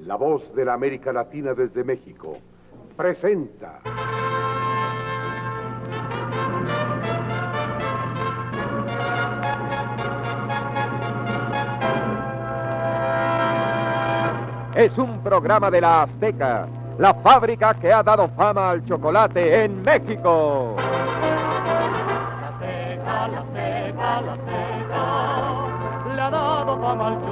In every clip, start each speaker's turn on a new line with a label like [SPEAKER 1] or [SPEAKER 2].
[SPEAKER 1] La voz de la América Latina desde México, presenta. Es un programa de la Azteca, la fábrica que ha dado fama al chocolate en México.
[SPEAKER 2] La Azteca, la Azteca, la Azteca, le ha dado fama al chocolate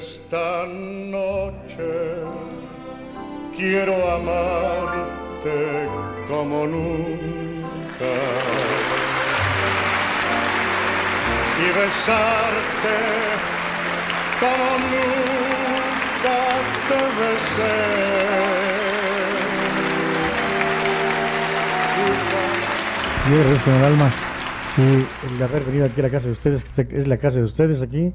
[SPEAKER 3] Esta noche quiero amarte como nunca y besarte como nunca te besé.
[SPEAKER 4] Agradezco con el alma y el haber venido aquí a la casa de ustedes, que es la casa de ustedes aquí.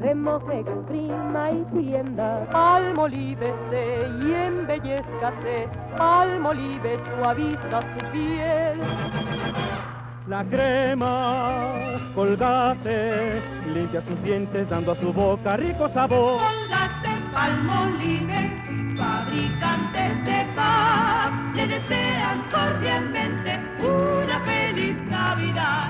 [SPEAKER 2] Remoje, exprima y tienda. Almolívese y embellezcase, almolive suaviza su piel.
[SPEAKER 5] La crema, colgate, limpia sus dientes dando a su boca rico sabor.
[SPEAKER 6] Colgate, Palmolive, fabricantes de paz, le desean cordialmente una feliz Navidad.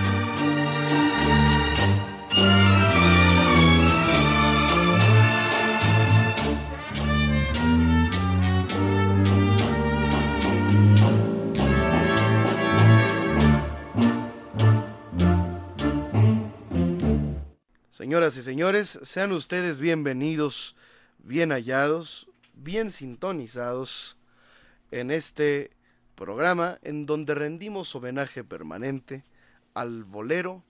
[SPEAKER 7] Señoras y señores, sean ustedes bienvenidos, bien hallados, bien sintonizados en este programa en donde rendimos homenaje permanente al bolero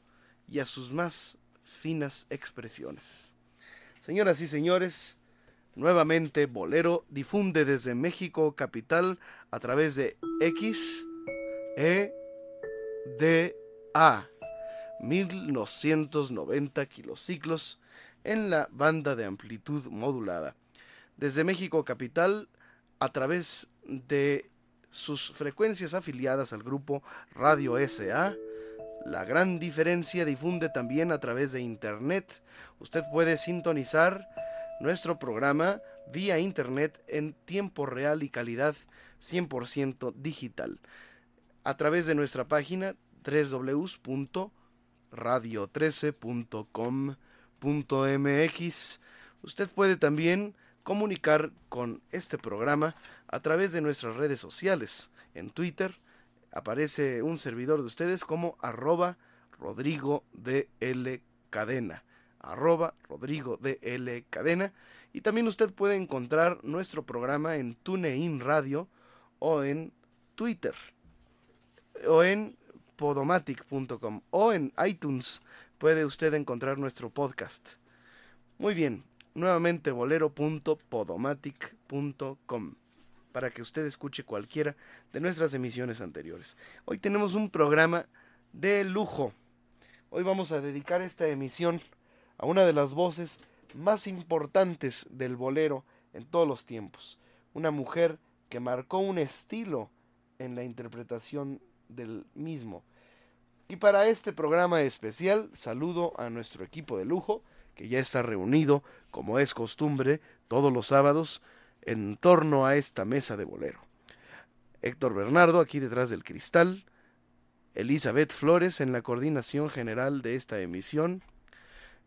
[SPEAKER 7] y a sus más finas expresiones. Señoras y señores, nuevamente Bolero difunde desde México capital a través de X E D A 1990 kilociclos en la banda de amplitud modulada. Desde México capital a través de sus frecuencias afiliadas al grupo Radio SA. La gran diferencia difunde también a través de Internet. Usted puede sintonizar nuestro programa vía Internet en tiempo real y calidad 100% digital. A través de nuestra página www.radio13.com.mx. Usted puede también comunicar con este programa a través de nuestras redes sociales. En Twitter aparece un servidor de ustedes como arroba Rodrigo L Cadena. Arroba Rodrigo L Cadena. Y también usted puede encontrar nuestro programa en TuneIn Radio o en Twitter o en podomatic.com o en iTunes puede usted encontrar nuestro podcast. Muy bien, nuevamente bolero.podomatic.com para que usted escuche cualquiera de nuestras emisiones anteriores. Hoy tenemos un programa de lujo. Hoy vamos a dedicar esta emisión a una de las voces más importantes del bolero en todos los tiempos. Una mujer que marcó un estilo en la interpretación del mismo. Y para este programa especial saludo a nuestro equipo de lujo que ya está reunido, como es costumbre, todos los sábados en torno a esta mesa de bolero. Héctor Bernardo aquí detrás del cristal, Elizabeth Flores en la coordinación general de esta emisión,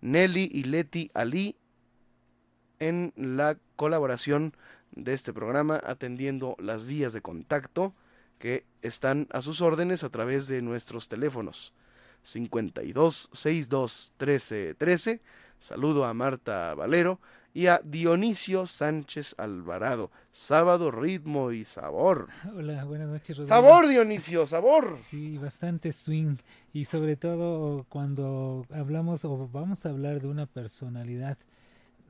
[SPEAKER 7] Nelly y Leti Ali en la colaboración de este programa atendiendo las vías de contacto que están a sus órdenes a través de nuestros teléfonos 52 62 13 13. Saludo a Marta Valero y a Dionisio Sánchez Alvarado. Sábado, ritmo y sabor.
[SPEAKER 8] Hola, buenas noches, Rodrigo.
[SPEAKER 7] Sabor, Dionisio, sabor.
[SPEAKER 8] Sí, bastante swing. Y sobre todo cuando hablamos o vamos a hablar de una personalidad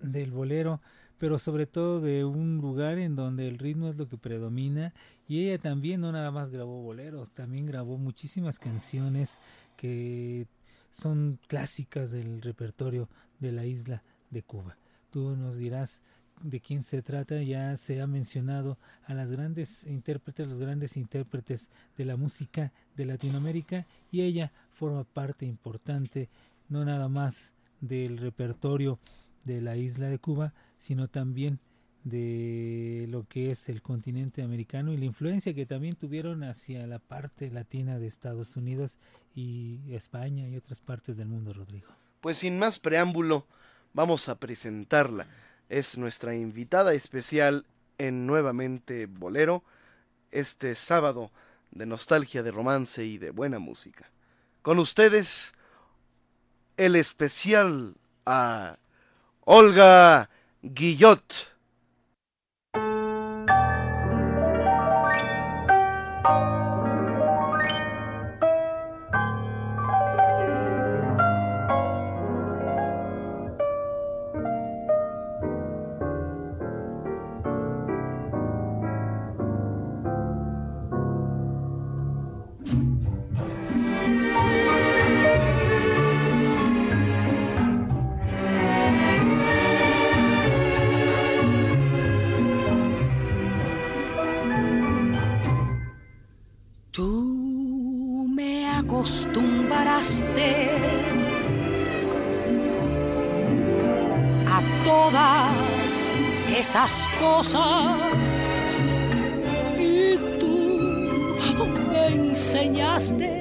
[SPEAKER 8] del bolero, pero sobre todo de un lugar en donde el ritmo es lo que predomina. Y ella también no nada más grabó boleros, también grabó muchísimas canciones que son clásicas del repertorio de la isla de Cuba. Tú nos dirás de quién se trata, ya se ha mencionado a las grandes intérpretes, los grandes intérpretes de la música de Latinoamérica y ella forma parte importante no nada más del repertorio de la isla de Cuba, sino también de lo que es el continente americano y la influencia que también tuvieron hacia la parte latina de Estados Unidos y España y otras partes del mundo, Rodrigo.
[SPEAKER 7] Pues sin más preámbulo, vamos a presentarla. Es nuestra invitada especial en Nuevamente Bolero, este sábado de nostalgia, de romance y de buena música. Con ustedes, el especial a Olga Guillot.
[SPEAKER 9] Y tú me enseñaste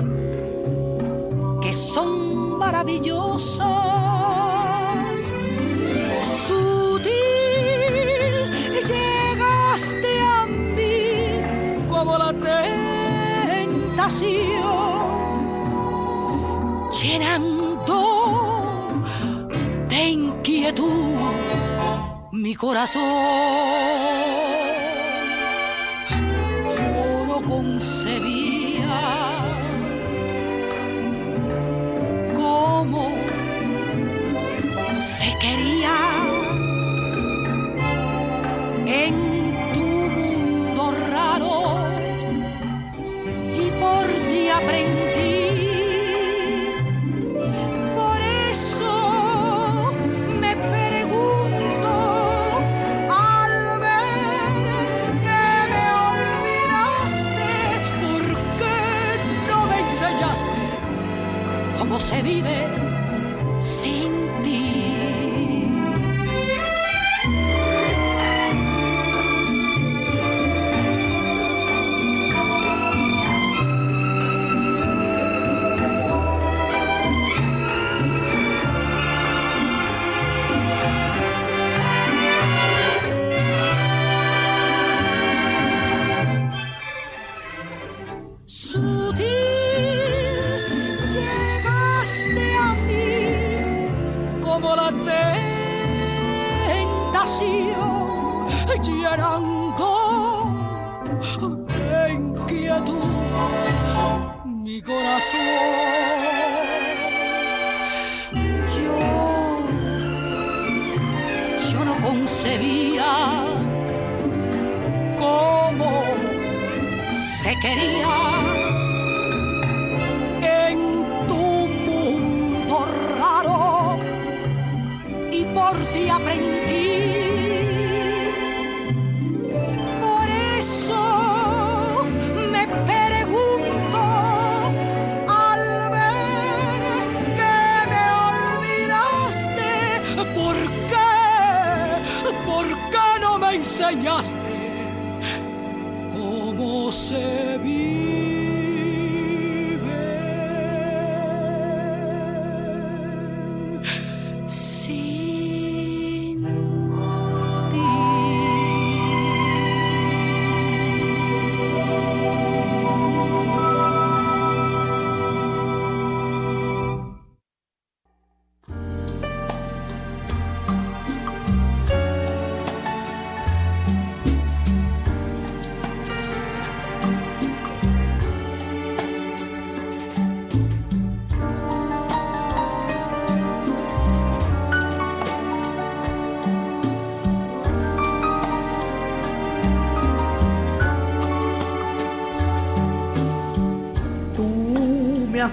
[SPEAKER 9] que son maravillosas. Concebía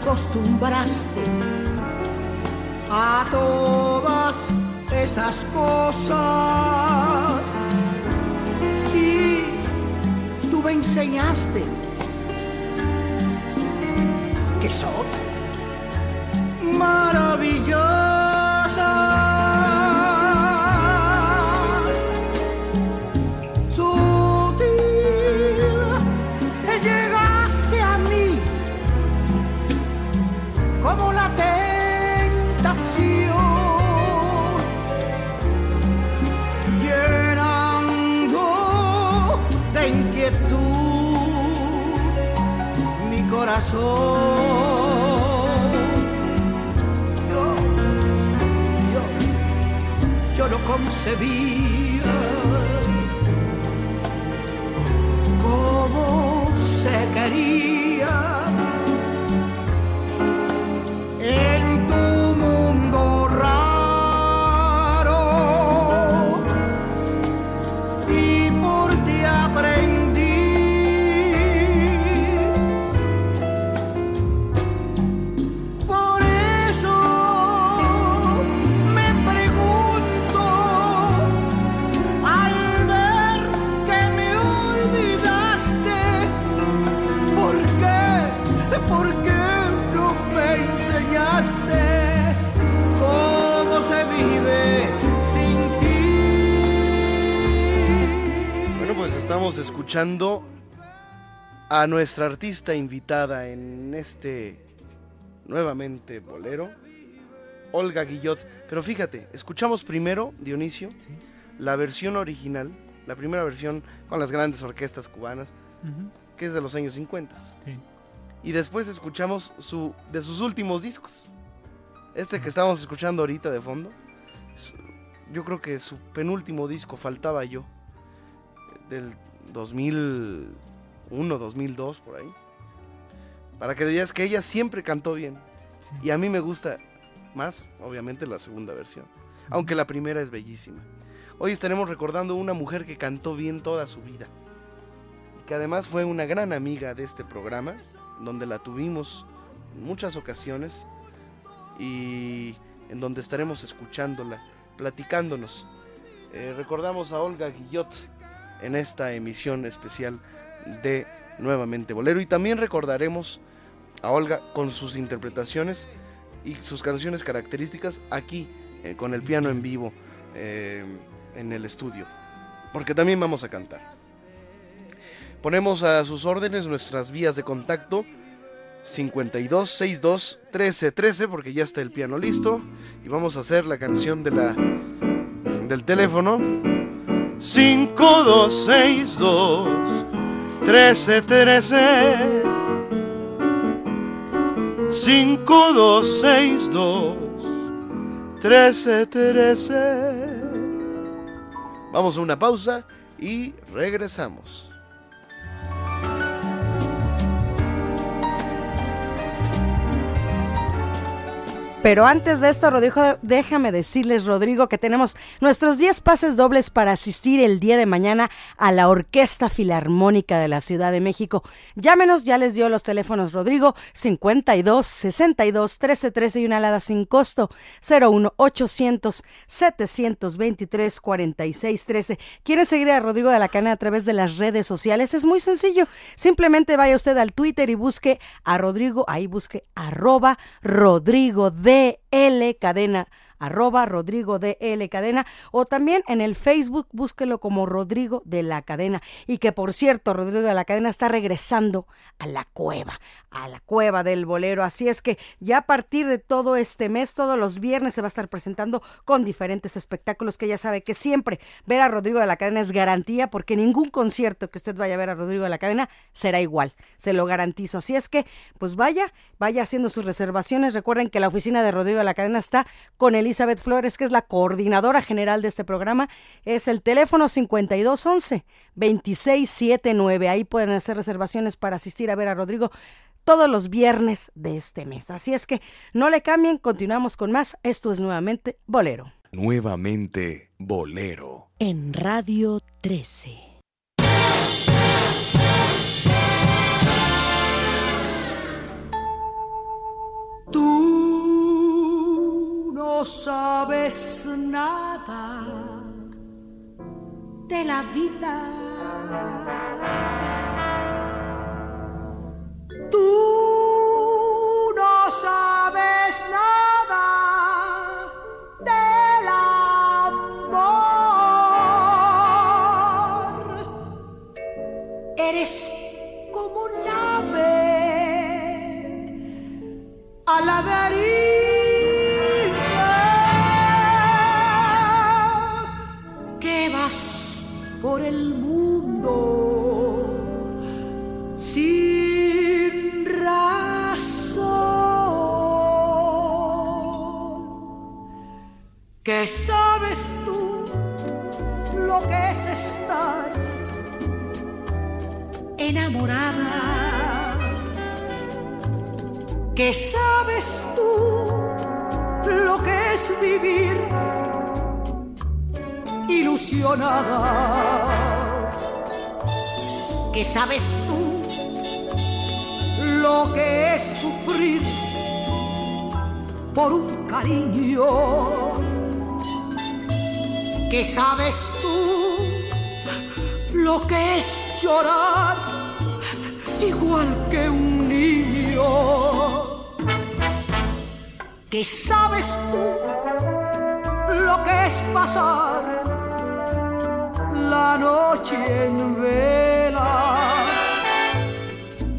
[SPEAKER 9] me tentación, llenando de inquietud mi corazón. Yo, yo,
[SPEAKER 10] yo lo concebía
[SPEAKER 7] escuchando a nuestra artista invitada en este nuevamente bolero, Olga Guillot. Pero fíjate, escuchamos primero, Dionisio, la versión original, la primera versión con las grandes orquestas cubanas, que es de los años 50.
[SPEAKER 8] Sí.
[SPEAKER 7] Y después escuchamos su, de sus últimos discos. Este que estamos escuchando ahorita de fondo, yo creo que su penúltimo disco, Faltaba Yo, del 2000, 2001, 2002, por ahí. Para que veas que ella siempre cantó bien. Y a mí me gusta más, obviamente, la segunda versión. Aunque la primera es bellísima. Hoy estaremos recordando una mujer que cantó bien toda su vida. Y que además fue una gran amiga de este programa, donde la tuvimos en muchas ocasiones y en donde estaremos escuchándola, platicándonos. Eh, recordamos a Olga Guillot en esta emisión especial de Nuevamente Bolero. Y también recordaremos a Olga con sus interpretaciones y sus canciones características aquí eh, con el piano en vivo eh, en el estudio, porque también vamos a cantar. Ponemos a sus órdenes nuestras vías de contacto. 52 62 13 13 porque ya está el piano listo. Y vamos a hacer la canción de la del teléfono 5262 13 13 5262 13 13 Vamos a una pausa y regresamos.
[SPEAKER 11] Pero antes de esto, Rodrigo, déjame decirles, Rodrigo, que tenemos nuestros 10 pases dobles para asistir el día de mañana a la Orquesta Filarmónica de la Ciudad de México. Llámenos, ya les dio los teléfonos, Rodrigo, 52 62 13 13 y una alada sin costo, 01 800 723 46 13. ¿Quiere seguir a Rodrigo de la Cana a través de las redes sociales? Es muy sencillo. Simplemente vaya usted al Twitter y busque a Rodrigo, ahí busque arroba Rodrigo de DL Cadena arroba Rodrigo de L Cadena o también en el Facebook búsquelo como Rodrigo de la Cadena. Y que por cierto Rodrigo de la Cadena está regresando a la cueva, a la cueva del bolero, así es que ya a partir de todo este mes, todos los viernes se va a estar presentando con diferentes espectáculos que ya sabe que siempre ver a Rodrigo de la Cadena es garantía porque ningún concierto que usted vaya a ver a Rodrigo de la Cadena será igual, se lo garantizo, así es que pues vaya, vaya haciendo sus reservaciones, recuerden que la oficina de Rodrigo de la Cadena está con el Elizabeth Flores, que es la coordinadora general de este programa, es el teléfono 5211-2679. Ahí pueden hacer reservaciones para asistir a ver a Rodrigo todos los viernes de este mes. Así es que no le cambien, continuamos con más. Esto es nuevamente Bolero.
[SPEAKER 12] Nuevamente Bolero.
[SPEAKER 11] En Radio 13.
[SPEAKER 9] No sabes nada de la vida. Tú ¿Qué sabes tú lo que es estar enamorada? ¿Qué sabes tú lo que es vivir ilusionada? ¿Qué sabes tú lo que es sufrir por un cariño? ¿Qué sabes tú lo que es llorar igual que un niño? ¿Qué sabes tú lo que es pasar la noche en vela?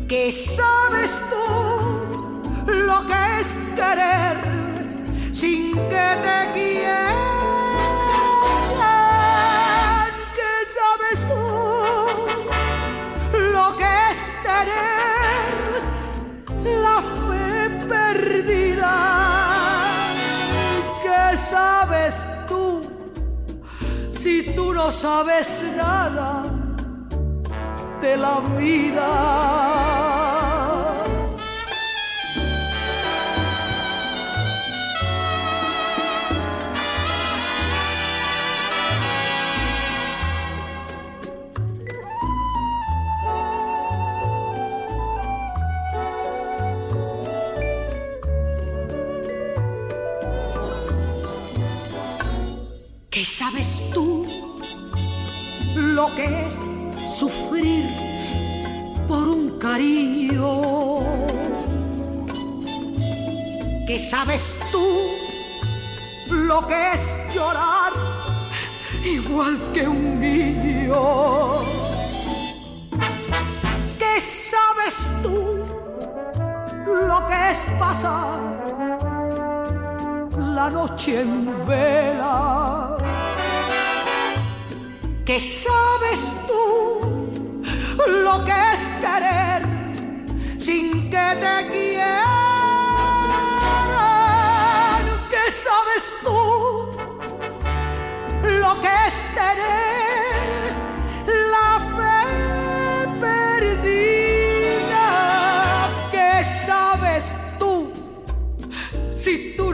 [SPEAKER 9] ¿Qué sabes tú lo que es querer sin que te quieran? Perdida? ¿Qué sabes tú si tú no sabes nada de la vida. Sabes tú lo que es llorar igual que un niño? ¿Qué sabes tú lo que es pasar la noche en vela? ¿Qué sabes tú lo que es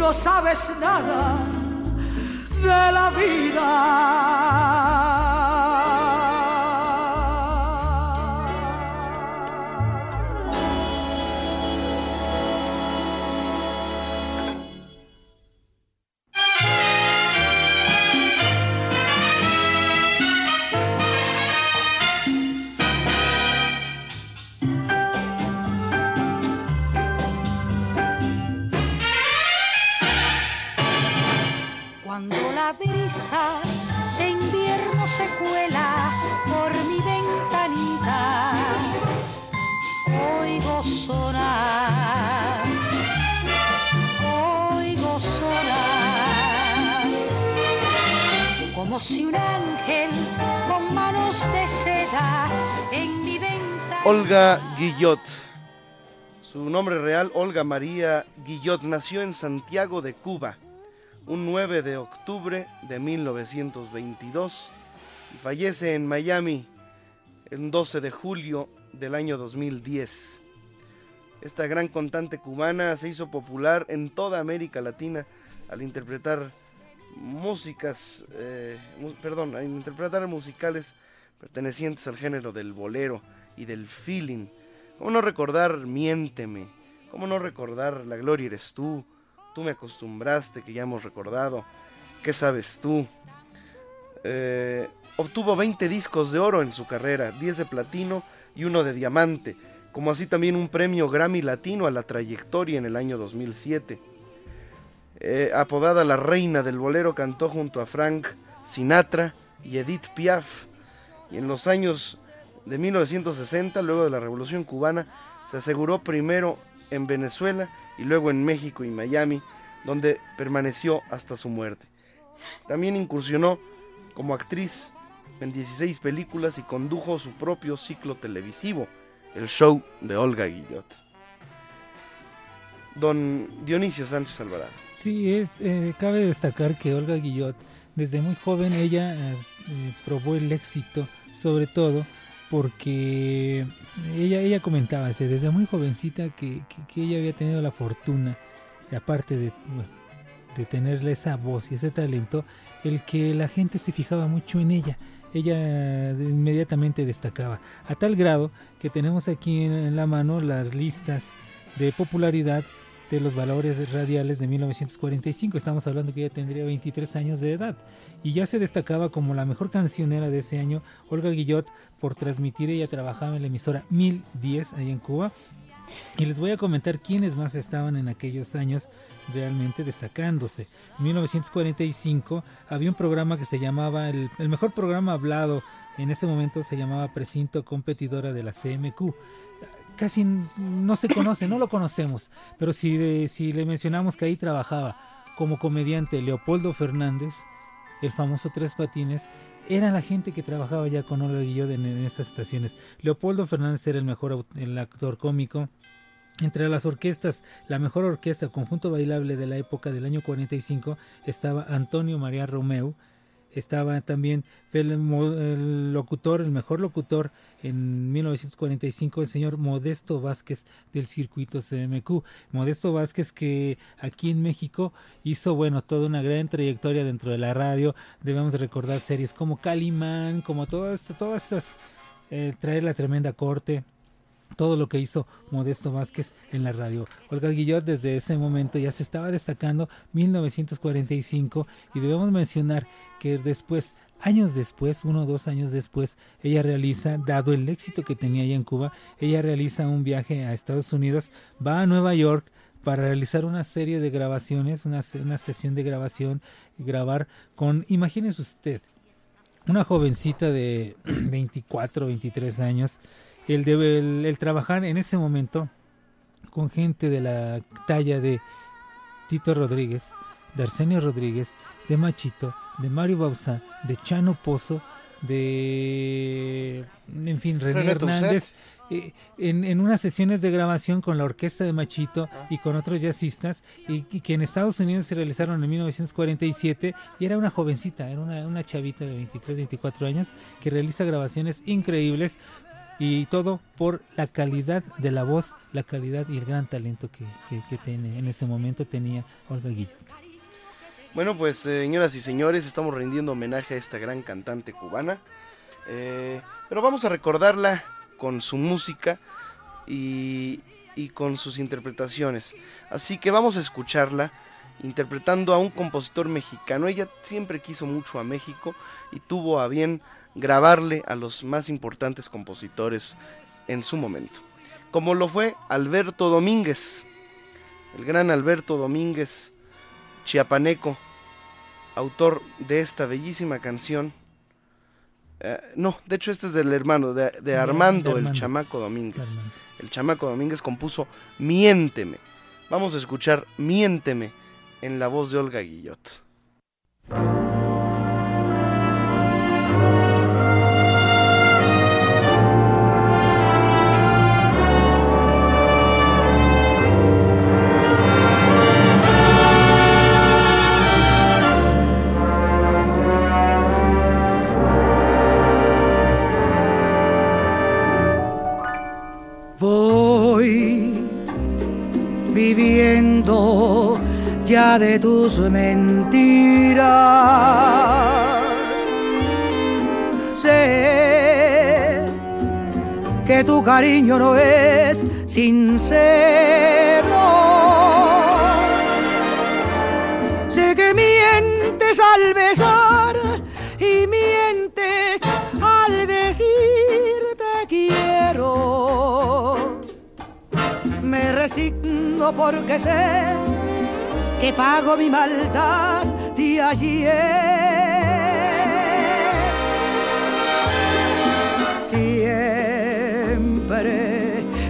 [SPEAKER 9] no sabes nada de la vida?
[SPEAKER 7] Guillot. Su nombre real, Olga María Guillot, nació en Santiago de Cuba un 9 de octubre de 1922 y fallece en Miami el 12 de julio del año 2010. Esta gran cantante cubana se hizo popular en toda América Latina al interpretar músicas, eh, perdón, al interpretar musicales pertenecientes al género del bolero y del feeling. ¿Cómo no recordar Miénteme? ¿Cómo no recordar La Gloria eres tú? Tú me acostumbraste, que ya hemos recordado. ¿Qué sabes tú? Eh, obtuvo 20 discos de oro en su carrera, 10 de platino y uno de diamante, como así también un premio Grammy Latino a la trayectoria en el año 2007. Eh, apodada la reina del bolero, cantó junto a Frank Sinatra y Edith Piaf. Y en los años de 1960, luego de la Revolución Cubana, se aseguró primero en Venezuela y luego en México y Miami, donde permaneció hasta su muerte. También incursionó como actriz en 16 películas y condujo su propio ciclo televisivo, el show de Olga Guillot. Don Dionisio Sánchez Alvarado.
[SPEAKER 8] Sí, es, eh, cabe destacar que Olga Guillot, desde muy joven, ella eh, eh, probó el éxito, sobre todo porque ella, ella comentaba desde muy jovencita que, que- ella había tenido la fortuna, aparte de, de tenerle esa voz y ese talento, el que la gente se fijaba mucho en ella. Ella inmediatamente destacaba, a tal grado que tenemos aquí en la mano las listas de popularidad de los valores radiales de 1945. Estamos hablando que ella tendría 23 años de edad y ya se destacaba como la mejor cancionera de ese año, Olga Guillot, por transmitir. Ella trabajaba en la emisora 1010 ahí en Cuba. Y les voy a comentar quiénes más estaban en aquellos años realmente destacándose. En 1945 había un programa que se llamaba, el, el mejor programa hablado en ese momento se llamaba Precinto Competidora de la CMQ casi no se conoce, no lo conocemos, pero si, si le mencionamos que ahí trabajaba como comediante Leopoldo Fernández, el famoso Tres Patines, era la gente que trabajaba ya con Olga Guillot en, estas estaciones. Leopoldo Fernández era el mejor el actor cómico. Entre las orquestas, la mejor orquesta, conjunto bailable de la época del año 45, estaba Antonio María Romeu, estaba también el, locutor, el mejor locutor en 1945, el señor Modesto Vázquez del circuito CMQ. Modesto Vázquez que aquí en México hizo, bueno, toda una gran trayectoria dentro de la radio. Debemos recordar series como Calimán, como todas, todas estas, eh, traer la tremenda corte todo lo que hizo Modesto Vázquez en la radio. Olga Guillot desde ese momento ya se estaba destacando 1945 y debemos mencionar que después, años después, uno o dos años después, ella realiza, dado el éxito que tenía allá en Cuba, ella realiza un viaje a Estados Unidos, va a Nueva York para realizar una serie de grabaciones, una, una sesión de grabación, grabar con, imagínese usted, una jovencita de 24, 23 años, el, el, el, trabajar en ese momento con gente de la talla de Tito Rodríguez, de Arsenio Rodríguez, de Machito, de Mario Bausa, de Chano Pozo, de, en fin, René,
[SPEAKER 7] René
[SPEAKER 8] Hernández, eh, en, en, unas sesiones de grabación con la orquesta de Machito y con otros jazzistas, y, y, que en Estados Unidos se realizaron en 1947, y era una jovencita, era una, una chavita de 23, 24 años, que realiza grabaciones increíbles, y todo por la calidad de la voz, la calidad y el gran talento que, que, tiene, en ese momento tenía Olga Guillot.
[SPEAKER 7] Bueno, pues eh, señoras y señores, estamos rindiendo homenaje a esta gran cantante cubana, eh, pero vamos a recordarla con su música y, y con sus interpretaciones. Así que vamos a escucharla interpretando a un compositor mexicano. Ella siempre quiso mucho a México y tuvo a bien grabarle a los más importantes compositores en su momento, como lo fue Alberto Domínguez, el gran Alberto Domínguez chiapaneco, autor de esta bellísima canción. Eh, no, de hecho este es del hermano, de, de Armando, de el chamaco Domínguez. Armando. El chamaco Domínguez compuso Miénteme. Vamos a escuchar Miénteme en la voz de Olga Guillot.
[SPEAKER 9] De tus mentiras. Sé que tu cariño no es sincero. Sé que mientes al besar y mientes al decir te quiero. Me resigno porque sé que pago mi maldad de ayer. Siempre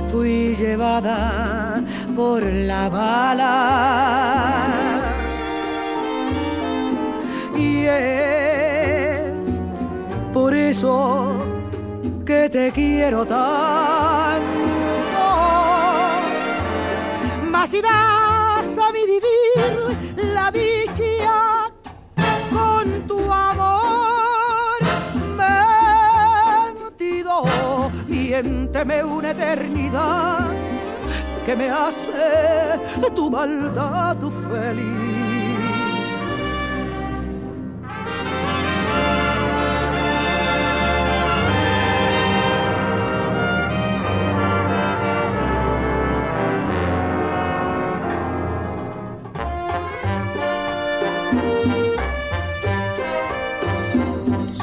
[SPEAKER 9] fui llevada por la bala. Y es por eso que te quiero tanto. Más miénteme una eternidad que me hace tu maldad feliz.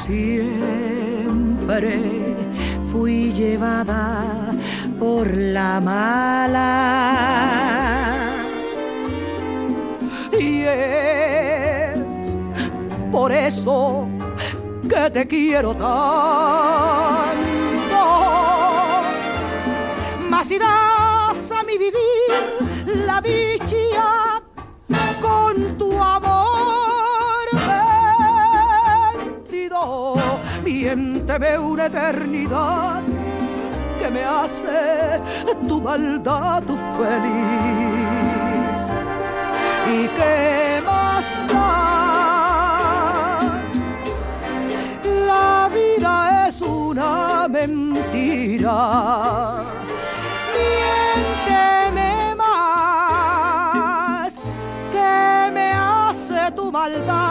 [SPEAKER 9] siempre fui llevada por la mala. Y es por eso que te quiero tanto. Mas si das a mi vivir la dicha frente veo una eternidad que me hace tu maldad tu feliz. ¿Y qué más da?
[SPEAKER 13] La vida es una mentira. Miénteme más que me hace tu maldad.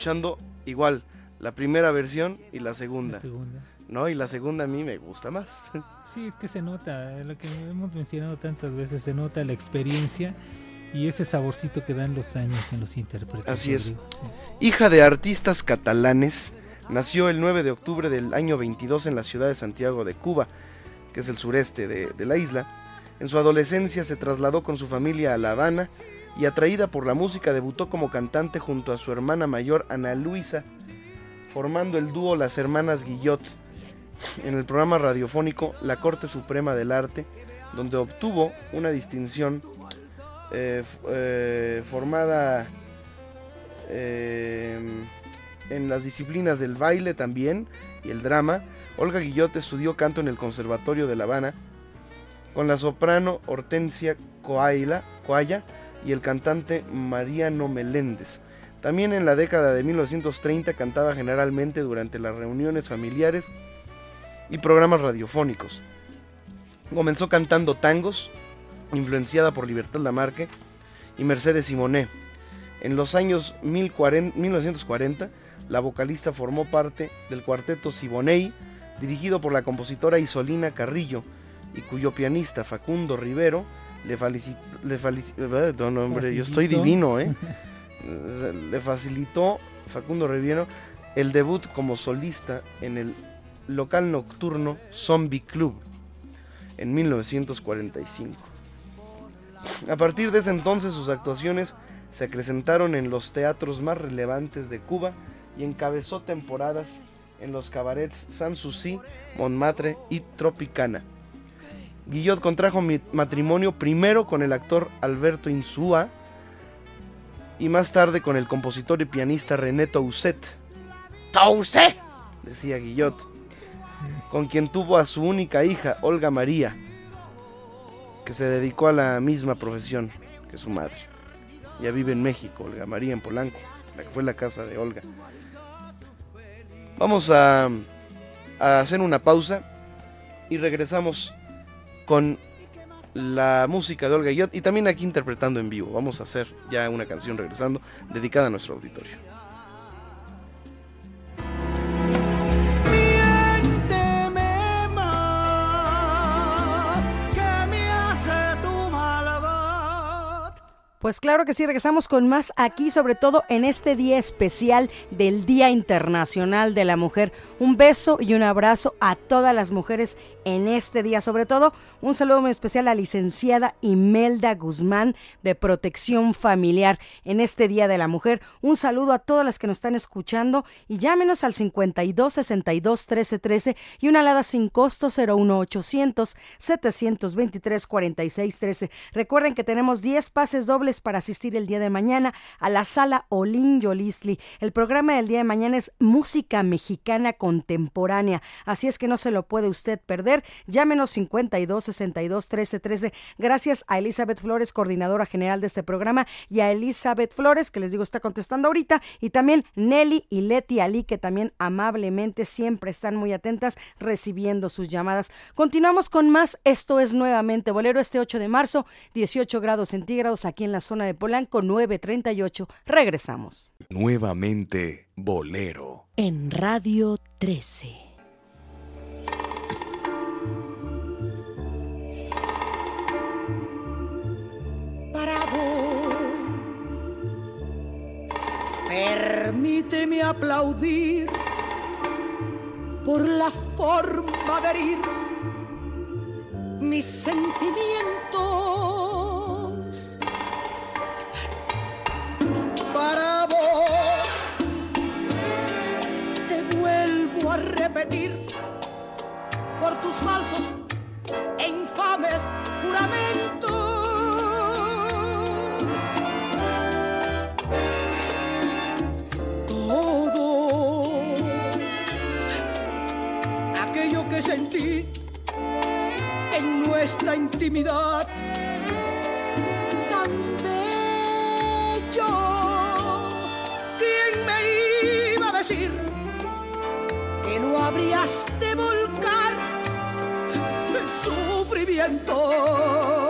[SPEAKER 7] Escuchando igual la primera versión y la segunda.
[SPEAKER 8] La segunda.
[SPEAKER 7] ¿No? Y la segunda a mí me gusta más.
[SPEAKER 8] Sí, es que se nota, lo que hemos mencionado tantas veces, se nota la experiencia y ese saborcito que dan los años en los intérpretes.
[SPEAKER 7] Así es.
[SPEAKER 8] Rodrigo, sí.
[SPEAKER 7] Hija de artistas catalanes, nació el 9 de octubre del año 22 en la ciudad de Santiago de Cuba, que es el sureste de, de la isla. En su adolescencia se trasladó con su familia a La Habana y atraída por la música debutó como cantante junto a su hermana mayor Ana Luisa, formando el dúo Las Hermanas Guillot en el programa radiofónico La Corte Suprema del Arte, donde obtuvo una distinción eh, eh, formada eh, en las disciplinas del baile también y el drama. Olga Guillot estudió canto en el Conservatorio de La Habana con la soprano Hortensia Coaila, Coalla y el cantante Mariano Meléndez. También en la década de 1930 cantaba generalmente durante las reuniones familiares y programas radiofónicos. Comenzó cantando tangos, influenciada por Libertad Lamarque y Mercedes Simonet. En los años 1040 1940, la vocalista formó parte del cuarteto Siboney, dirigido por la compositora Isolina Carrillo, y cuyo pianista Facundo Rivero le felicitó... Le eh, no, no, hombre, yo estoy
[SPEAKER 8] Facilitó.
[SPEAKER 7] divino, ¿eh? le facilitó Facundo Rivero el debut como solista en el local nocturno Zombie Club en 1945. A partir de ese entonces sus actuaciones se acrecentaron en los teatros más relevantes de Cuba y encabezó temporadas en los cabarets Sanssouci, Montmartre y Tropicana. Guillot contrajo matrimonio primero con el actor Alberto Insúa y más tarde con el compositor y pianista René Tousset. ¡Tousset! decía Guillot, con quien tuvo a su única hija, Olga María, que se dedicó a la misma profesión que su madre. Ya vive en México, Olga María, en Polanco, la que fue la casa de Olga. Vamos a, a hacer una pausa y regresamos con la música de Olga Guillot y también aquí interpretando en vivo. Vamos a hacer ya una canción regresando dedicada a nuestro auditorio.
[SPEAKER 11] Pues claro que sí, regresamos con más aquí, sobre todo en este día especial del Día Internacional de la Mujer. Un beso y un abrazo a todas las mujeres en este día, sobre todo un saludo muy especial a la licenciada Imelda Guzmán de Protección Familiar en este Día de la Mujer. Un saludo a todas las que nos están escuchando y llámenos al 52 62 13 13 y una alada sin costo 01800 723 46 13. Recuerden que tenemos 10 pases dobles para asistir el día de mañana a la sala Olin Yolisli. El programa del día de mañana es música mexicana contemporánea, así es que no se lo puede usted perder. Perder. Llámenos 52 62 13 13. Gracias a Elizabeth Flores, coordinadora general de este programa, y a Elizabeth Flores, que les digo está contestando ahorita, y también Nelly y Leti Ali, que también amablemente siempre están muy atentas recibiendo sus llamadas. Continuamos con más. Esto es nuevamente Bolero este 8 de marzo, 18 grados centígrados aquí en la zona de Polanco, 938. Regresamos.
[SPEAKER 12] Nuevamente Bolero.
[SPEAKER 11] En Radio 13.
[SPEAKER 9] Permíteme aplaudir por la forma de herir mis sentimientos. Para vos, te vuelvo a repetir por tus falsos e infames juramentos. Sentí en nuestra intimidad tan bello. ¿Quién me iba a decir que no habrías de volcar en sufrimientos?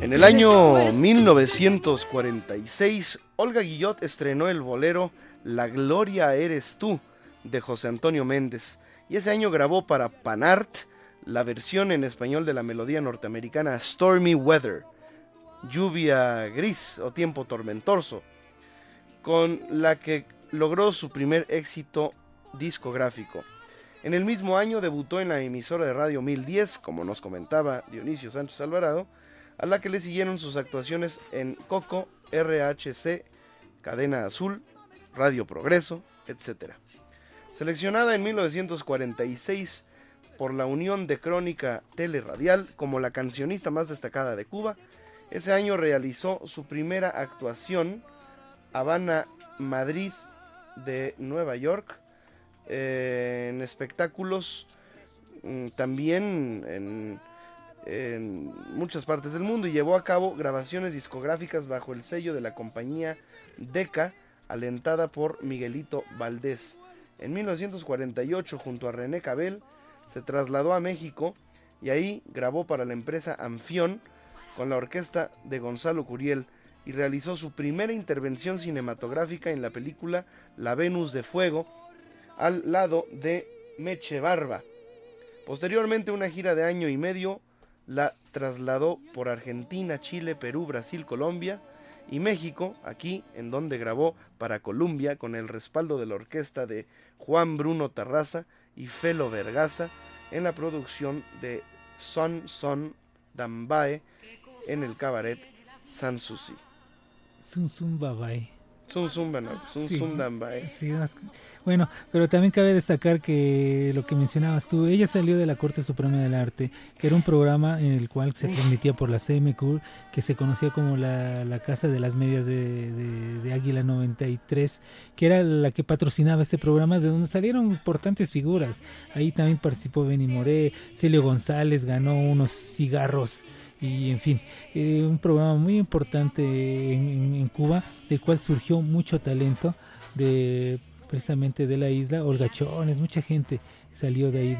[SPEAKER 7] En el año 1946, Olga Guillot estrenó el bolero La Gloria Eres Tú de José Antonio Méndez y ese año grabó para Panart la versión en español de la melodía norteamericana Stormy Weather, lluvia gris o tiempo tormentoso, con la que logró su primer éxito discográfico. En el mismo año debutó en la emisora de radio 1010, como nos comentaba Dionisio Sánchez Alvarado, a la que le siguieron sus actuaciones en Coco, RHC, Cadena Azul, Radio Progreso, etc. Seleccionada en 1946 por la Unión de Crónica Teleradial como la cancionista más destacada de Cuba, ese año realizó su primera actuación Habana, Madrid de Nueva York, eh, en espectáculos mm, también en, muchas partes del mundo y llevó a cabo grabaciones discográficas bajo el sello de la compañía Deca, alentada por Miguelito Valdés. En 1948, junto a René Cabel, se trasladó a México y ahí grabó para la empresa Anfión con la orquesta de Gonzalo Curiel y realizó su primera intervención cinematográfica en la película La Venus de Fuego al lado de Meche Barba. Posteriormente una gira de año y medio la trasladó por Argentina, Chile, Perú, Brasil, Colombia y México, aquí en donde grabó para Colombia con el respaldo de la orquesta de Juan Bruno Tarraza y Felo Vergaza en la producción de Son Son Dambae en el cabaret Sanssouci.
[SPEAKER 8] Zum Zum Babai. Sí, sí, bueno, pero también cabe destacar que lo que mencionabas tú, ella salió de la Corte Suprema del Arte, que era un programa en el cual se transmitía por la CMQ, que se conocía como la, la Casa de las Medias de, de- de Águila 93, que era la que patrocinaba este programa, de donde salieron importantes figuras. Ahí también participó Benny Moré, Celio González ganó unos cigarros y en fin, eh, un programa muy importante en, Cuba, del cual surgió mucho talento precisamente de la isla, Olga Chones, mucha gente salió de ahí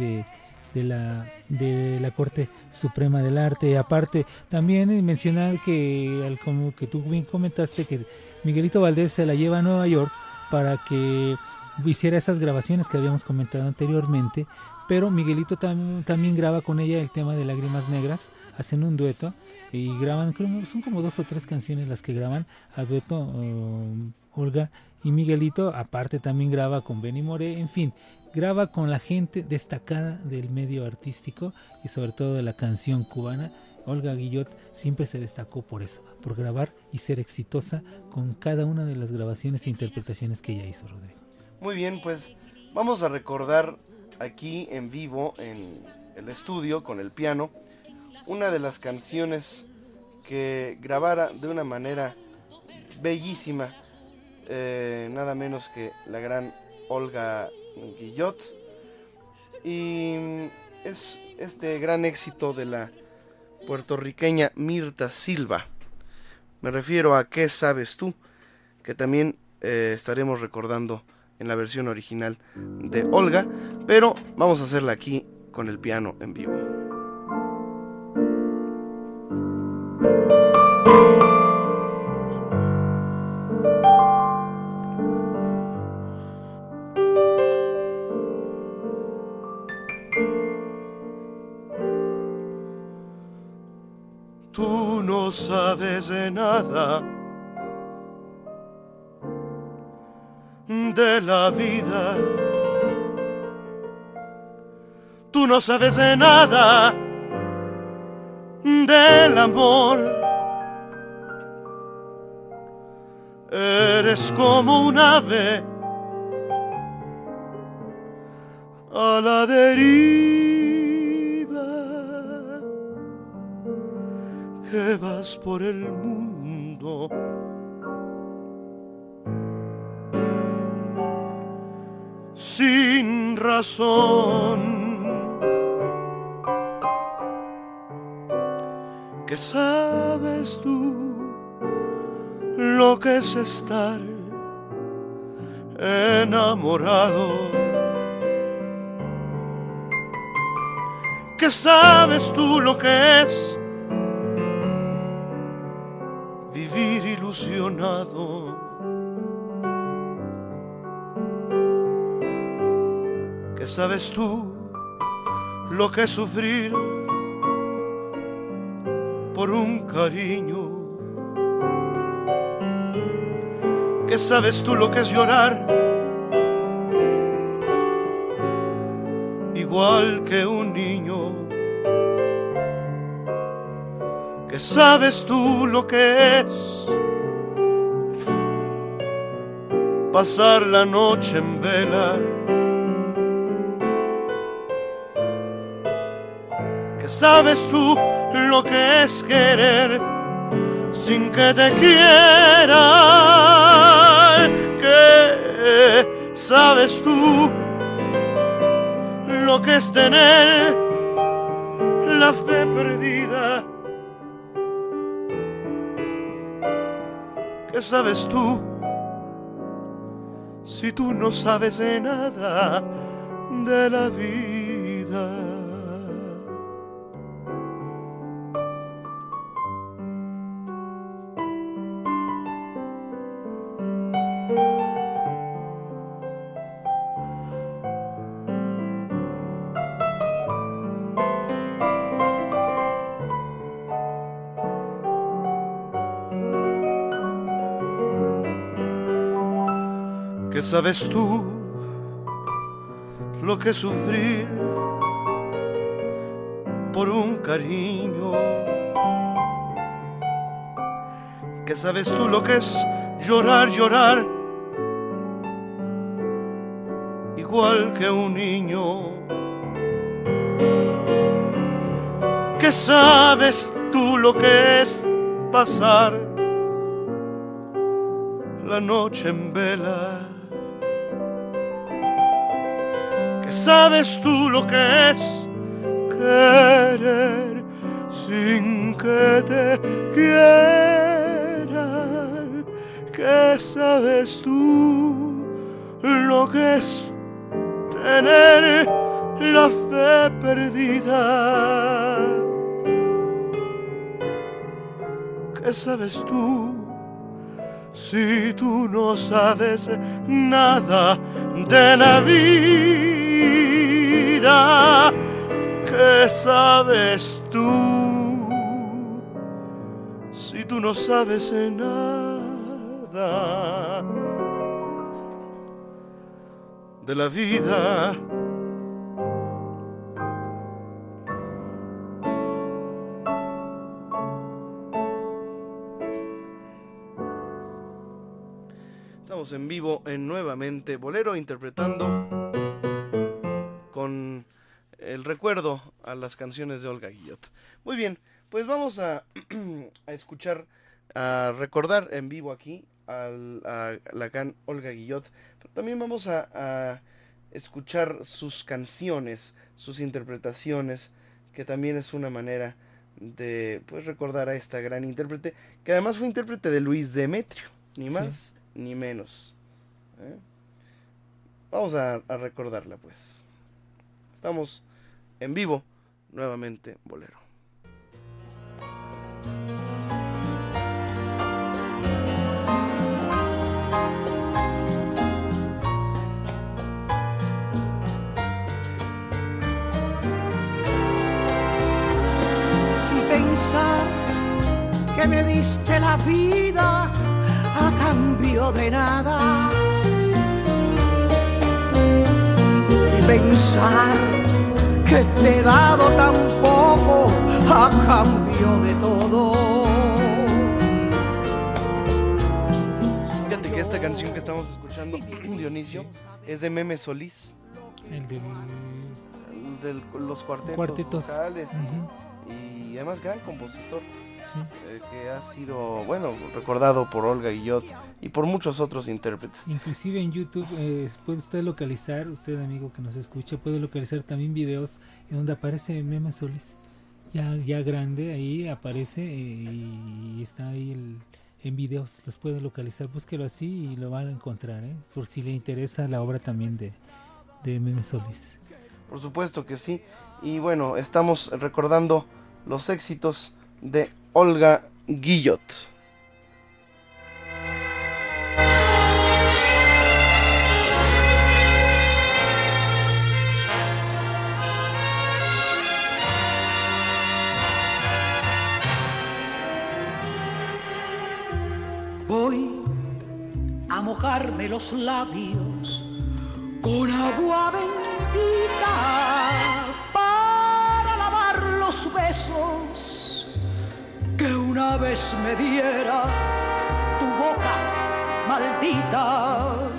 [SPEAKER 8] de, la de la Corte Suprema del Arte. Aparte, también eh, mencionar que como que tú bien comentaste que Miguelito Valdés se la lleva a Nueva York para que hiciera esas grabaciones que habíamos comentado anteriormente, pero Miguelito tam- también graba con ella el tema de Lágrimas Negras, hacen un dueto y graban, creo son como dos o tres canciones las que graban a dueto um, Olga y Miguelito, aparte también graba con Benny Moré, en fin, graba con la gente destacada del medio artístico y sobre todo de la canción cubana. Olga Guillot siempre se destacó por eso, por grabar y ser exitosa con cada una de las grabaciones e interpretaciones que ella hizo, Rodrigo.
[SPEAKER 7] Muy bien, pues vamos a recordar aquí en vivo, en
[SPEAKER 14] el estudio con el piano una de las canciones que grabara de una manera bellísima, eh, nada menos que la gran Olga Guillot. Y es este gran éxito de la puertorriqueña Mirta Silva. Me refiero a ¿Qué sabes tú? Que también eh, estaremos recordando en la versión original de Olga, pero vamos a hacerla aquí con el piano en vivo.
[SPEAKER 7] De nada de la vida. Tú no sabes de nada del amor. Eres como un ave a la deriva por el mundo. Sin razón. que sabes tú lo que es estar enamorado. Que sabes tú lo que es ilusionado. Que sabes tú lo que es sufrir por un cariño. ¿Qué sabes tú lo que es llorar? Igual que un niño. ¿Qué sabes tú lo que es? Pasar la noche en vela. ¿Qué sabes tú lo que es querer sin que te quiera. ¿Qué sabes tú lo que es tener la fe perdida? ¿Qué sabes tú si tú no sabes nada de la vida? Sabes tú lo que sufrir por un cariño? ¿Qué sabes tú lo que es llorar, llorar? Igual que un niño. ¿Qué sabes tú lo que es pasar la noche en vela? ¿Qué sabes tú lo que es querer sin que te quieran? ¿Qué sabes tú lo que es tener la fe perdida? ¿Qué sabes tú? si tú no sabes nada de la vida? ¿Qué sabes tú si tú no sabes nada de la vida? Estamos en vivo en nuevamente Bolero interpretando con el recuerdo a las canciones de Olga Guillot. Muy bien, pues vamos a, a escuchar, a recordar en vivo aquí al, a la gran Olga Guillot, pero también vamos a, a escuchar sus canciones, sus interpretaciones, que también es una manera de pues recordar a esta gran intérprete, que además fue intérprete de Luis Demetrio, ni
[SPEAKER 8] Sí.
[SPEAKER 7] más ni menos. ¿eh? Vamos a, a recordarla pues. Estamos en vivo, nuevamente Bolero.
[SPEAKER 15] y pensar que me diste la vida a cambio de nada. Pensar que te he dado tan poco a cambio de todo.
[SPEAKER 7] Fíjate que esta canción que estamos escuchando, Dionisio, es de Meme Solís.
[SPEAKER 8] El del
[SPEAKER 7] de los cuartetos,
[SPEAKER 8] Cuartetos.
[SPEAKER 7] vocales
[SPEAKER 8] Ujú.
[SPEAKER 7] y además gran compositor
[SPEAKER 8] Sí.
[SPEAKER 7] eh, que ha sido bueno recordado por Olga Guillot y por muchos otros intérpretes.
[SPEAKER 8] Inclusive en YouTube eh, puede usted localizar, usted amigo que nos escucha, puede localizar también videos en donde aparece Meme Solís, ya, ya grande, ahí aparece eh, y está ahí el, en videos, los puede localizar, búsquelo así y lo van a encontrar, ¿eh? por si le interesa la obra también de, de Meme Solís.
[SPEAKER 7] Por supuesto que sí. Y bueno, estamos recordando los éxitos de Olga Guillot.
[SPEAKER 15] Voy a mojarme los labios con agua bendita una vez me diera tu boca maldita.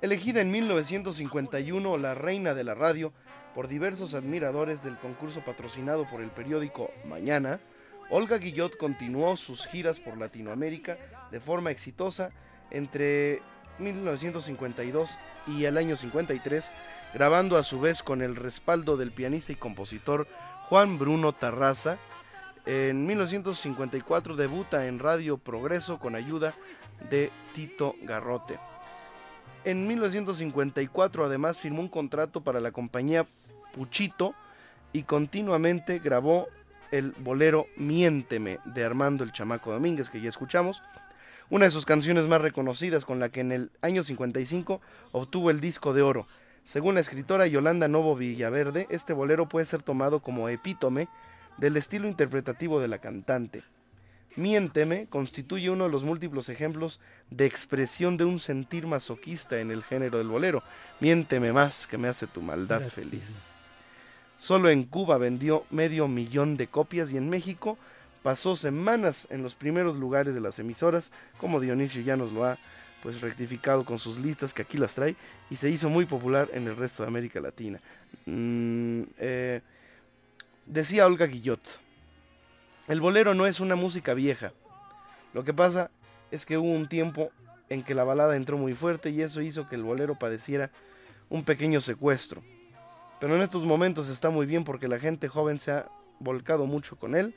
[SPEAKER 7] Elegida en 1951 la reina de la radio por diversos admiradores del concurso patrocinado por el periódico Mañana, Olga Guillot continuó sus giras por Latinoamérica de forma exitosa entre 1952 y el año 53, grabando a su vez con el respaldo del pianista y compositor Juan Bruno Tarraza. En 1954 debuta en Radio Progreso con ayuda de Tito Garrote. En 1954 además firmó un contrato para la compañía Puchito y continuamente grabó el bolero Miénteme de Armando el Chamaco Domínguez que ya escuchamos. Una de sus canciones más reconocidas con la que en el año 55 obtuvo el disco de oro. Según la escritora Yolanda Novo Villaverde, este bolero puede ser tomado como epítome del estilo interpretativo de la cantante. Miénteme constituye uno de los múltiples ejemplos de expresión de un sentir masoquista en el género del bolero. Miénteme más que me hace tu maldad feliz. Solo en Cuba vendió medio millón de copias y en México pasó semanas en los primeros lugares de las emisoras, como Dionisio ya nos lo ha pues rectificado con sus listas que aquí las trae y se hizo muy popular en el resto de América Latina. Mm, eh, decía Olga Guillot, el bolero no es una música vieja. Lo que pasa es que hubo un tiempo en que la balada entró muy fuerte y eso hizo que el bolero padeciera un pequeño secuestro. Pero en estos momentos está muy bien porque la gente joven se ha volcado mucho con él.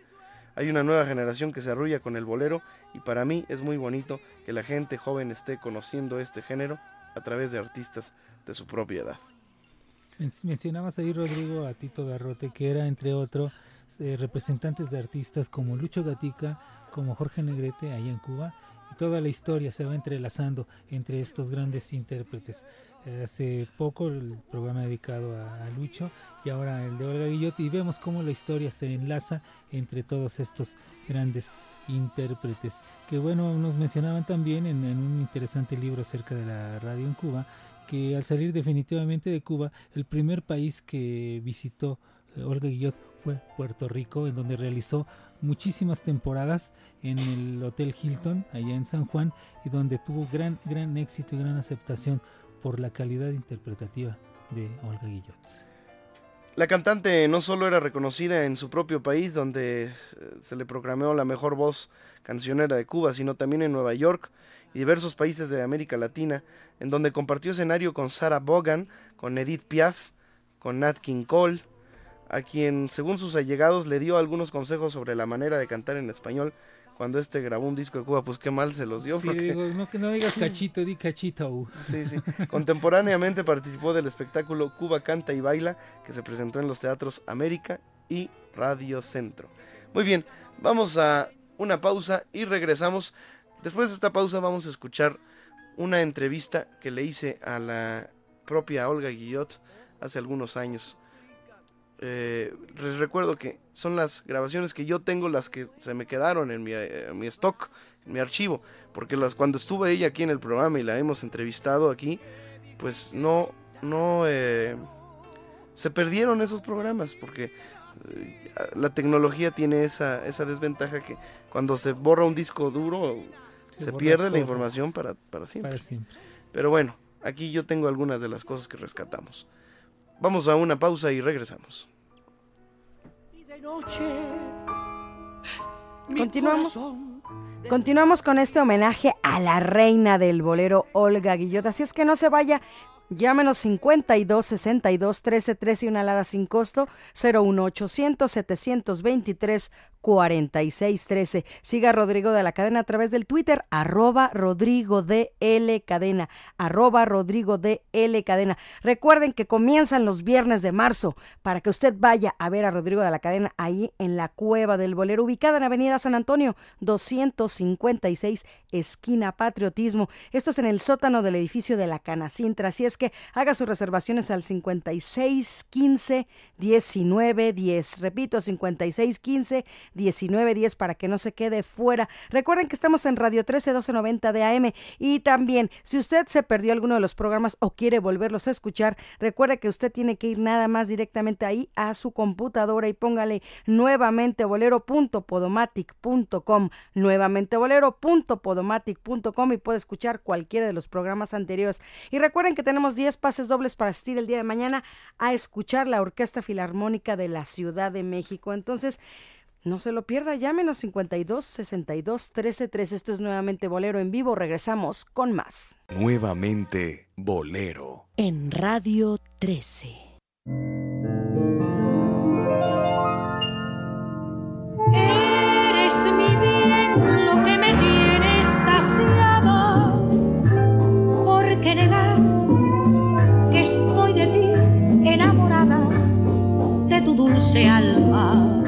[SPEAKER 7] Hay una nueva generación que se arrulla con el bolero y para mí es muy bonito que la gente joven esté conociendo este género a través de artistas de su propia edad.
[SPEAKER 8] Men- Mencionabas ahí, Rodrigo, a Tito Garrote, que era, entre otros, eh, representantes de artistas como Lucho Gatica, como Jorge Negrete, allá en Cuba, toda la historia se va entrelazando entre estos grandes intérpretes. Hace poco el programa dedicado a, a Lucho y ahora el de Olga Guillot, y vemos cómo la historia se enlaza entre todos estos grandes intérpretes. Que bueno, nos mencionaban también en, en un interesante libro acerca de la radio en Cuba, que al salir definitivamente de Cuba, el primer país que visitó Olga Guillot fue Puerto Rico, en donde realizó muchísimas temporadas en el Hotel Hilton, allá en San Juan, y donde tuvo gran, gran éxito y gran aceptación por la calidad interpretativa de Olga Guillot.
[SPEAKER 7] La cantante no solo era reconocida en su propio país, donde eh, se le proclamó la mejor voz cancionera de Cuba, sino también en Nueva York y diversos países de América Latina, en donde compartió escenario con Sarah Vaughan, con Edith Piaf, con Nat King Cole, a quien, según sus allegados, le dio algunos consejos sobre la manera de cantar en español cuando este grabó un disco de Cuba, pues qué mal se los dio.
[SPEAKER 8] Sí,
[SPEAKER 7] porque-
[SPEAKER 8] digo, no que no digas cachito, di cachito.
[SPEAKER 7] Sí, sí. Contemporáneamente participó del espectáculo Cuba Canta y Baila, que se presentó en los teatros América y Radio Centro. Muy bien, vamos a una pausa y regresamos. Después de esta pausa vamos a escuchar una entrevista que le hice a la propia Olga Guillot hace algunos años. Eh, les recuerdo que son las grabaciones que yo tengo las que se me quedaron en mi, eh, en mi stock, en mi archivo, porque las, cuando estuvo ella aquí en el programa y la hemos entrevistado aquí, pues no, no, eh, se perdieron esos programas, porque eh, la tecnología tiene esa, esa desventaja que cuando se borra un disco duro,
[SPEAKER 8] Se
[SPEAKER 7] pierde la información para, para siempre.
[SPEAKER 8] Para siempre.
[SPEAKER 7] Pero bueno, aquí yo tengo algunas de las cosas que rescatamos. Vamos a una pausa y regresamos.
[SPEAKER 15] de noche. mi
[SPEAKER 11] Continuamos. Continuamos con este homenaje a la reina del bolero Olga Guillot. Así es que no se vaya. Llámenos 52 62 13 13 y una alada sin costo 01800 723 46 13. Siga a Rodrigo de la Cadena a través del Twitter arroba Rodrigo de L Cadena arroba Rodrigo de L Cadena. Recuerden que comienzan los viernes de marzo para que usted vaya a ver a Rodrigo de la Cadena ahí en la Cueva del Bolero ubicada en Avenida San Antonio 256 esquina Patriotismo. Esto es en el sótano del edificio de la Canacintra. Así es que haga sus reservaciones al 56 15 19 10. Repito, 56 15 19 10 para que no se quede fuera. Recuerden que estamos en Radio 13 1290 de AM y también si usted se perdió alguno de los programas o quiere volverlos a escuchar, recuerde que usted tiene que ir nada más directamente ahí a su computadora y póngale nuevamente bolero.podomatic.com, nuevamente bolero.podomatic.com y puede escuchar cualquiera de los programas anteriores. Y recuerden que tenemos 10 pases dobles para asistir el día de mañana a escuchar la Orquesta Filarmónica de la Ciudad de México. Entonces, no se lo pierda, llámenos 52 62 13 13. Esto es nuevamente Bolero en vivo. Regresamos con más.
[SPEAKER 12] Nuevamente Bolero.
[SPEAKER 11] En Radio 13.
[SPEAKER 9] Eres mi bien, lo que me tiene estasiada. ¿Por qué negar que estoy de ti enamorada, de tu dulce alma,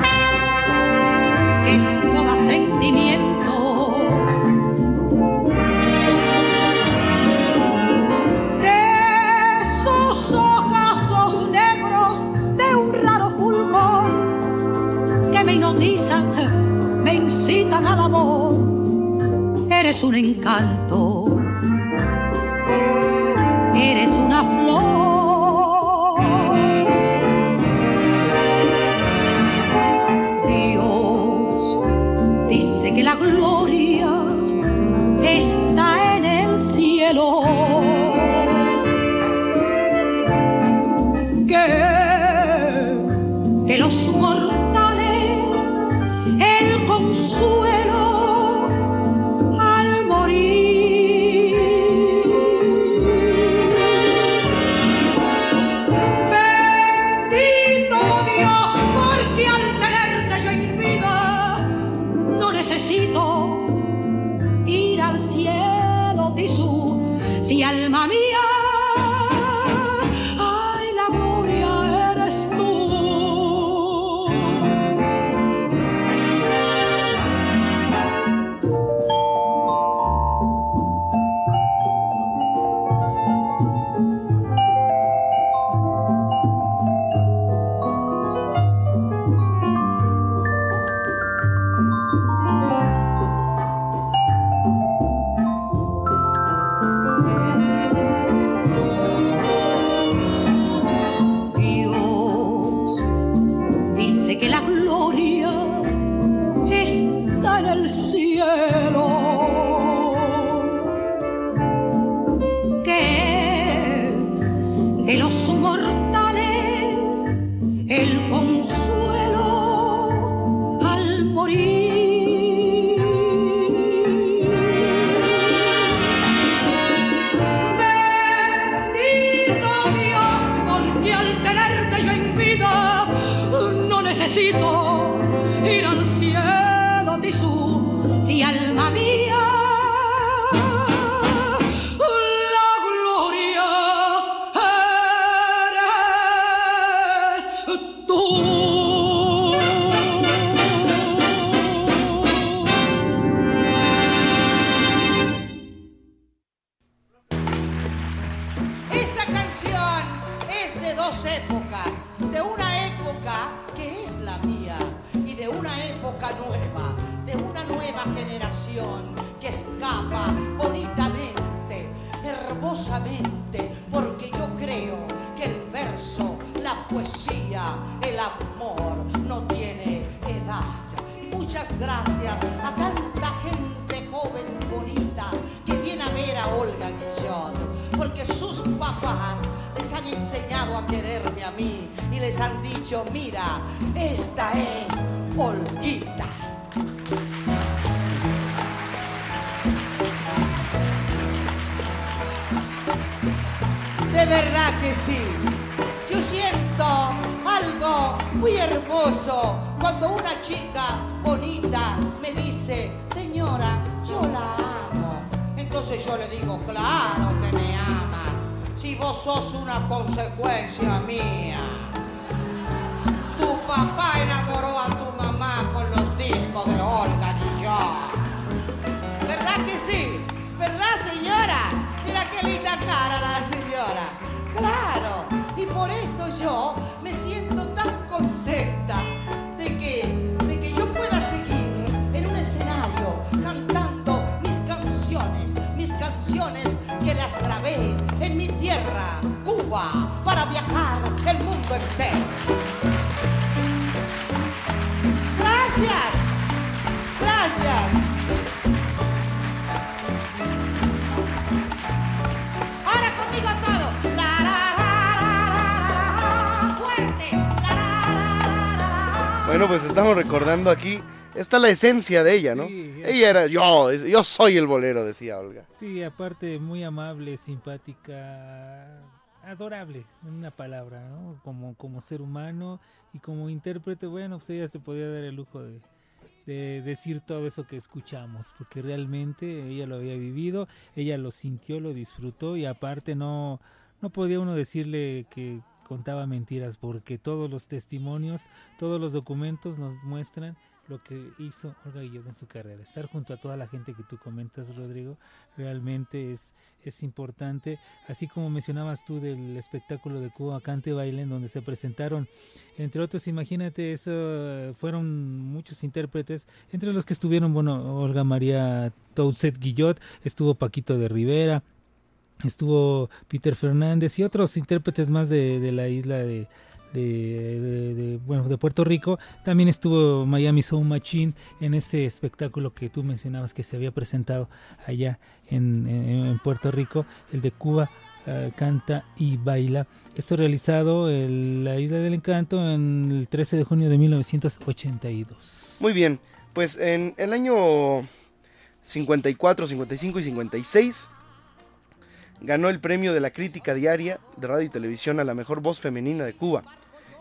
[SPEAKER 9] es toda sentimiento? De esos ojazos negros de un raro fulgor que me hipnotizan, me incitan al amor. Eres un encanto, eres una flor. Dice que la gloria está en el cielo. Que de los mortales el consuelo
[SPEAKER 16] Cuba, para viajar el mundo entero. Gracias, gracias. Ahora conmigo todo. La, la, la, la, la, la, fuerte.
[SPEAKER 7] Bueno, pues estamos recordando aquí. Está la esencia de ella, ¿no? ella era yo, yo soy el bolero, decía Olga.
[SPEAKER 8] Sí, aparte muy amable, simpática, adorable, en una palabra, ¿no? Como, como ser humano y como intérprete, bueno, pues ella se podía dar el lujo de, de decir todo eso que escuchamos, porque realmente ella lo había vivido, ella lo sintió, lo disfrutó y aparte no, no podía uno decirle que contaba mentiras, porque todos los testimonios, todos los documentos nos muestran lo que hizo Olga Guillot en su carrera. Estar junto a toda la gente que tú comentas, Rodrigo, realmente es, es importante. Así como mencionabas tú del espectáculo de Cuba Cante Baile, en donde se presentaron, entre otros, imagínate, eso fueron muchos intérpretes, entre los que estuvieron, bueno, Olga María Toussaint Guillot, estuvo Paquito de Rivera, estuvo Peter Fernández y otros intérpretes más de, de la isla de, de, bueno, de Puerto Rico. También estuvo Miami Soul Machine en este espectáculo que tú mencionabas que se había presentado allá en, Puerto Rico, el de Cuba. Uh, canta y baila. Esto realizado en la Isla del Encanto en el 13 de junio de 1982.
[SPEAKER 7] Muy bien, pues en el año 54, 55 y 56 ganó el premio de la crítica diaria de radio y televisión a la mejor voz femenina de Cuba.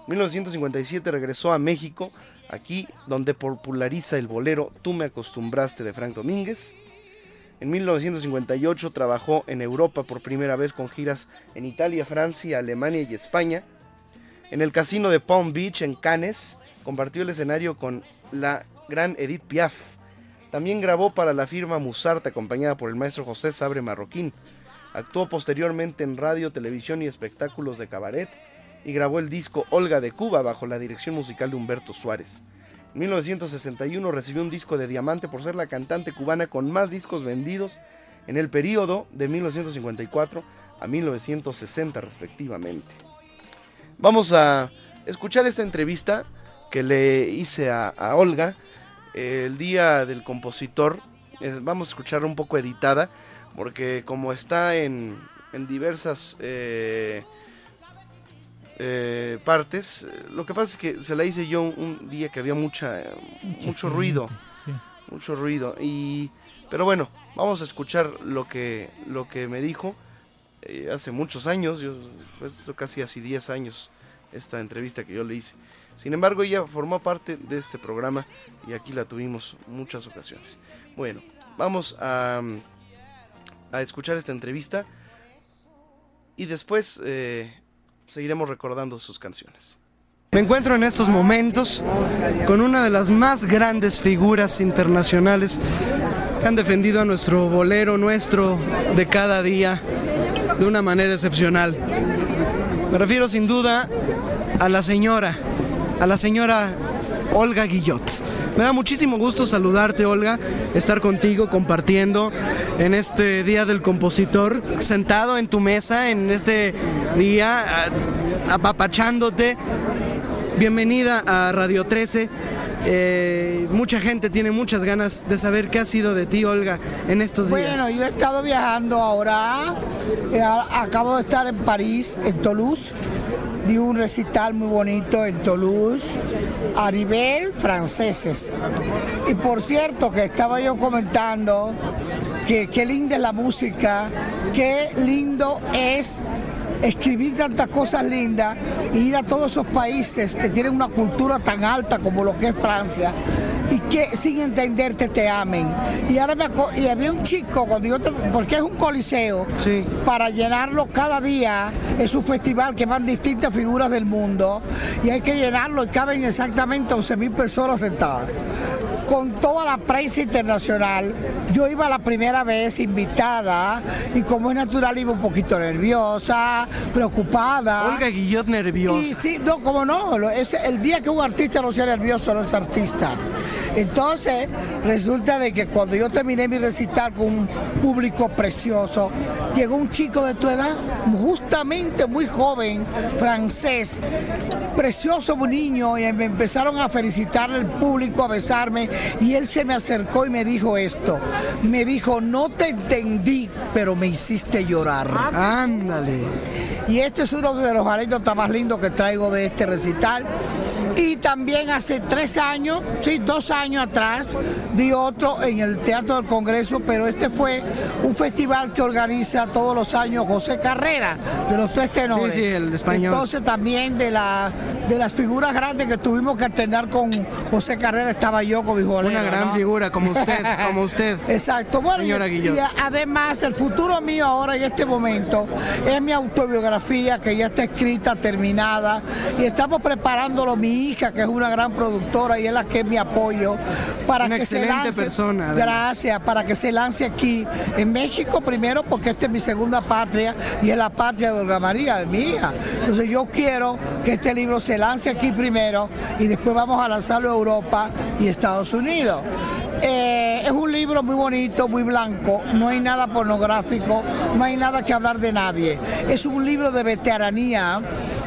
[SPEAKER 7] En 1957 regresó a México, aquí donde populariza el bolero Tú me acostumbraste de Frank Domínguez. En 1958 trabajó en Europa por primera vez con giras en Italia, Francia, Alemania y España. En el casino de Palm Beach en Cannes compartió el escenario con la gran Edith Piaf. También grabó para la firma Musart acompañada por el maestro José Sabre Marroquín. Actuó posteriormente en radio, televisión y espectáculos de cabaret y grabó el disco Olga de Cuba bajo la dirección musical de Humberto Suárez. En 1961 recibió un disco de diamante por ser la cantante cubana con más discos vendidos en el periodo de 1954 a 1960 respectivamente. Vamos a escuchar esta entrevista que le hice a, Olga el día del compositor. Vamos a escuchar un poco editada porque como está en, en diversas eh, eh, partes, lo que pasa es que se la hice yo un día que había mucha, mucho, mucho ruido,
[SPEAKER 8] sí.
[SPEAKER 7] mucho ruido y pero bueno, vamos a escuchar lo que lo que me dijo eh, hace muchos años, yo, esto casi hace 10 años, esta entrevista que yo le hice. Sin embargo, ella formó parte de este programa y aquí la tuvimos muchas ocasiones. Bueno, vamos a, a escuchar esta entrevista y después eh, seguiremos recordando sus canciones. Me encuentro en estos momentos con una de las más grandes figuras internacionales que han defendido a nuestro bolero nuestro de cada día de una manera excepcional. Me refiero sin duda a la señora, a la señora Olga Guillot. Me da muchísimo gusto saludarte, Olga, estar contigo compartiendo en este Día del Compositor, sentado en tu mesa en este día, apapachándote. Bienvenida a Radio 13. Eh, mucha gente tiene muchas ganas de saber qué ha sido de ti, Olga, en estos días.
[SPEAKER 10] Bueno, yo he estado viajando ahora. Eh, acabo de estar en París, en Toulouse. Di un recital muy bonito en Toulouse a nivel franceses. Y por cierto, que estaba yo comentando que qué linda es la música, qué lindo es escribir tantas cosas lindas y ir a todos esos países que tienen una cultura tan alta como lo que es Francia que sin entenderte te amen. Y ahora me y había un chico cuando yo te- porque es un coliseo para llenarlo cada día es un festival que van distintas figuras del mundo y hay que llenarlo y caben exactamente 11 mil personas sentadas con toda la prensa internacional. Yo iba la primera vez invitada y como es natural iba un poquito nerviosa, preocupada.
[SPEAKER 7] Olga Guillot nerviosa.
[SPEAKER 10] Y sí, no, como no, es el día que un artista no sea nervioso no es artista. Entonces, resulta de que cuando yo terminé mi recital con un público precioso, llegó un chico de tu edad, justamente muy joven, francés, precioso un niño, y me empezaron a felicitar el público, a besarme, y él se me acercó y me dijo esto. Me dijo, no te entendí, pero me hiciste llorar.
[SPEAKER 7] Ándale.
[SPEAKER 10] Y este es uno de los anécdotas más lindos que traigo de este recital. Y también hace tres años, sí, dos años atrás, di otro en el Teatro del Congreso, pero este fue un festival que organiza todos los años José Carrera, de los tres tenores.
[SPEAKER 7] Sí, sí, el español.
[SPEAKER 10] Entonces también de, la, de las figuras grandes que tuvimos que atender con José Carrera estaba yo con mi bolero.
[SPEAKER 7] Una gran
[SPEAKER 10] ¿no?
[SPEAKER 7] figura, como usted, como usted.
[SPEAKER 10] Exacto. Bueno, y-
[SPEAKER 7] Señora
[SPEAKER 10] y,
[SPEAKER 7] Guillot.
[SPEAKER 10] además el futuro mío ahora en este momento es mi autobiografía que ya está escrita, terminada y estamos preparándolo mi hija que es una gran productora y es la que es mi apoyo para
[SPEAKER 7] Una
[SPEAKER 10] que se lance.
[SPEAKER 7] persona, además.
[SPEAKER 10] Gracias, para que se lance aquí en México primero porque esta es mi segunda patria y es la patria de Olga María, de mi hija. Entonces yo quiero que este libro se lance aquí primero y después vamos a lanzarlo a Europa y Estados Unidos. Eh, es un libro muy bonito, muy blanco, no hay nada pornográfico, no hay nada que hablar de nadie. Es un libro de veteranía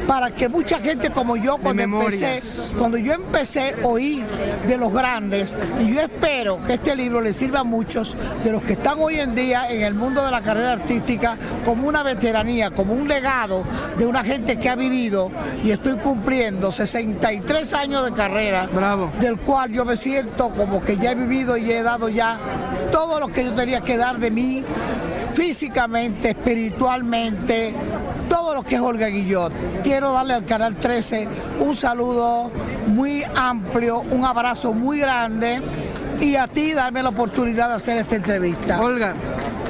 [SPEAKER 10] para que mucha gente como yo cuando empecé, cuando yo empecé oí de los grandes y yo espero que este libro le sirva a muchos de los que están hoy en día en el mundo de la carrera artística como una veteranía, como un legado de una gente que ha vivido y estoy cumpliendo 63 años de carrera, del cual yo me siento como que ya he vivido y he dado ya todo lo que yo tenía que dar de mí físicamente, espiritualmente, todo lo que es Olga Guillot. Quiero darle al Canal 13 un saludo muy amplio, un abrazo muy grande y a ti darme la oportunidad de hacer esta entrevista.
[SPEAKER 7] Olga,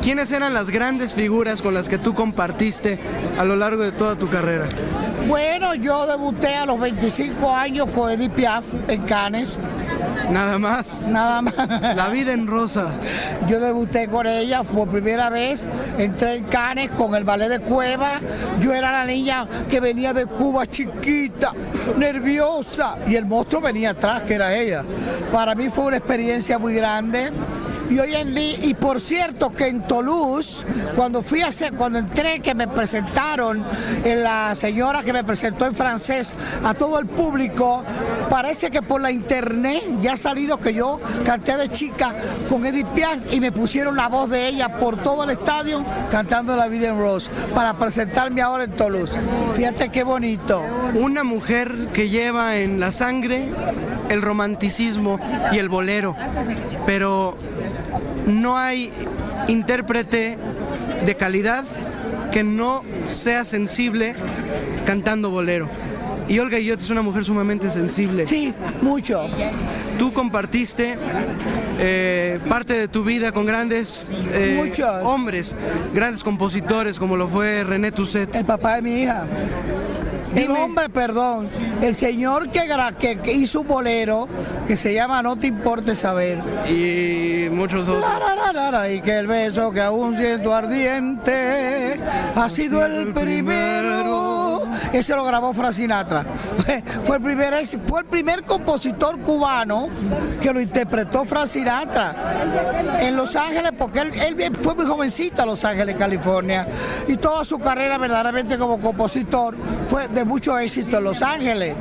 [SPEAKER 7] ¿quiénes eran las grandes figuras con las que tú compartiste a lo largo de toda tu carrera?
[SPEAKER 10] Bueno, yo debuté a los 25 años con Edith Piaf en Cannes.
[SPEAKER 7] Nada más.
[SPEAKER 10] Nada más.
[SPEAKER 7] La vida en rosa.
[SPEAKER 10] Yo debuté con ella por primera vez, entré en Cannes con el ballet de Cueva. Yo era la niña que venía de Cuba chiquita, nerviosa, y el monstruo venía atrás, que era ella. Para mí fue una experiencia muy grande. Y hoy en día, y por cierto que en Toulouse, cuando fui a hacer, cuando entré, que me presentaron, eh, la señora que me presentó en francés a todo el público, parece que por la internet ya ha salido que yo canté de chica con Edith Piaf y me pusieron la voz de ella por todo el estadio cantando La Vida en Rose para presentarme ahora en Toulouse. Fíjate qué bonito.
[SPEAKER 7] Una mujer que lleva en la sangre el romanticismo y el bolero, pero no hay intérprete de calidad que no sea sensible cantando bolero. Y Olga Guillot es una mujer sumamente sensible.
[SPEAKER 10] Sí, mucho.
[SPEAKER 7] Tú compartiste eh, parte de tu vida con grandes eh, hombres, grandes compositores como lo fue René Toussaint.
[SPEAKER 10] El papá de mi hija. El hombre, perdón, el señor que, que, que hizo un bolero que se llama No te importe saber.
[SPEAKER 7] Y muchos otros.
[SPEAKER 10] La, la, la, la, y que el beso que aún siento ardiente ha sido el primero. Ese lo grabó Frank Sinatra. Fue, fue el primer, fue el primer compositor cubano que lo interpretó Frank Sinatra en Los Ángeles, porque él, él fue muy jovencito a Los Ángeles, California, y toda su carrera verdaderamente como compositor fue de mucho éxito en Los Ángeles.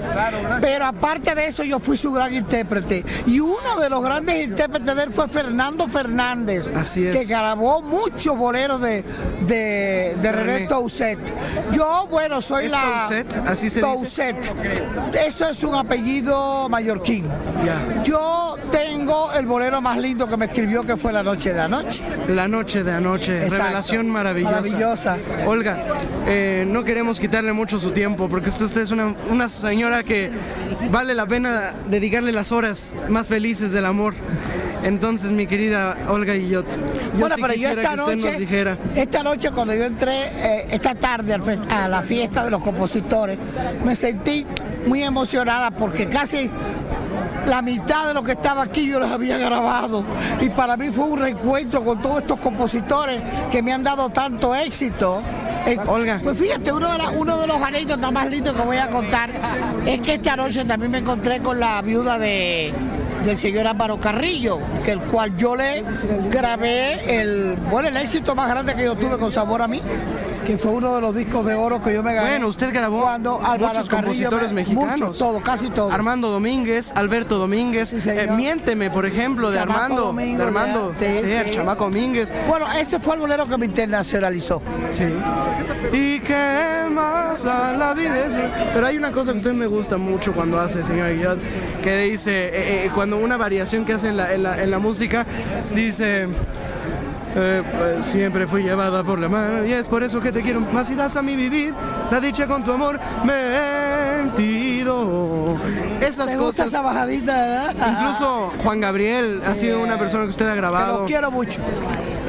[SPEAKER 10] Pero aparte de eso, yo fui su gran intérprete. Y uno de los grandes intérpretes de él fue Fernando Fernández,
[SPEAKER 7] Así es.
[SPEAKER 10] que grabó muchos boleros de, de, de René. Toussaint. Yo, bueno, soy
[SPEAKER 7] ¿Es
[SPEAKER 10] la...
[SPEAKER 7] Toussaint? ¿Así se dice?
[SPEAKER 10] Toussaint. Eso es un apellido mallorquín. Yo tengo el bolero más lindo que me escribió, que fue La Noche de Anoche.
[SPEAKER 7] La noche de anoche,
[SPEAKER 10] Exacto.
[SPEAKER 7] revelación maravillosa.
[SPEAKER 10] Maravillosa.
[SPEAKER 7] Olga, eh, no queremos quitarle mucho su tiempo porque usted es una, una señora que vale la pena dedicarle las horas más felices del amor. Entonces, mi querida Olga Guillot, yo
[SPEAKER 10] bueno,
[SPEAKER 7] sí
[SPEAKER 10] pero yo esta
[SPEAKER 7] que usted
[SPEAKER 10] noche,
[SPEAKER 7] nos dijera.
[SPEAKER 10] esta noche cuando yo entré, eh, esta tarde a la fiesta de los compositores, me sentí muy emocionada porque casi la mitad de lo que estaba aquí yo los había grabado. Y para mí fue un reencuentro con todos estos compositores que me han dado tanto éxito.
[SPEAKER 7] Olga.
[SPEAKER 10] Pues fíjate, uno de, la- uno de los anécdotas más lindos que voy a contar es que esta noche también me encontré con la viuda de, del señor Álvaro Carrillo, que el cual yo le grabé el, bueno, el éxito más grande que yo tuve con Sabor a mí, que fue uno de los discos de oro que yo me gané.
[SPEAKER 7] Bueno, usted grabó
[SPEAKER 10] cuando Álvaro
[SPEAKER 7] muchos
[SPEAKER 10] Carrillo
[SPEAKER 7] compositores
[SPEAKER 10] me-
[SPEAKER 7] mexicanos.
[SPEAKER 10] Muchos, todo, casi todo.
[SPEAKER 7] Armando Domínguez, Alberto Domínguez, eh, Miénteme, por ejemplo, de Armando,
[SPEAKER 10] Domínguez,
[SPEAKER 7] de Armando.
[SPEAKER 10] Sí,
[SPEAKER 7] sí, el
[SPEAKER 10] sí.
[SPEAKER 7] chamaco Domínguez.
[SPEAKER 10] Bueno, ese fue el bolero que me internacionalizó.
[SPEAKER 7] Sí. ¿Y qué más a la vida es? Pero hay una cosa que usted me gusta mucho cuando hace, señor Guillot, que dice, eh, eh, cuando una variación que hace en la, en la- en la música, dice... eh, pues, siempre fui llevada por la mano y es por eso que te quiero más y das a mi vivir la dicha con tu amor mentido esas
[SPEAKER 10] gusta
[SPEAKER 7] cosas
[SPEAKER 10] esa bajadita, ¿verdad?
[SPEAKER 7] incluso Juan Gabriel ha sido una persona que usted ha
[SPEAKER 10] Que
[SPEAKER 7] grabado
[SPEAKER 10] lo quiero mucho.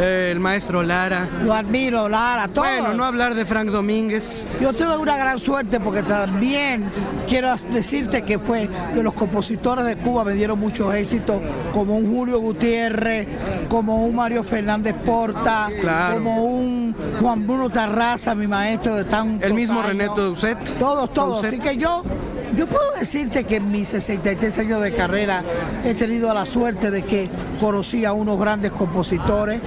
[SPEAKER 7] Eh, el maestro Lara
[SPEAKER 10] Lo admiro, Lara, todo.
[SPEAKER 7] bueno, no hablar de Frank Domínguez.
[SPEAKER 10] Yo tuve una gran suerte porque también quiero decirte que fue que los compositores de Cuba me dieron muchos éxitos, como un Julio Gutiérrez, como un Mario Fernández Porta,
[SPEAKER 7] Claro.
[SPEAKER 10] como un Juan Bruno Tarraza, mi maestro de tantos
[SPEAKER 7] El mismo
[SPEAKER 10] años.
[SPEAKER 7] René Toussaint.
[SPEAKER 10] Todos, todos. Así que yo, yo puedo decirte que en mis 63 años de carrera he tenido la suerte de que conocí a unos grandes compositores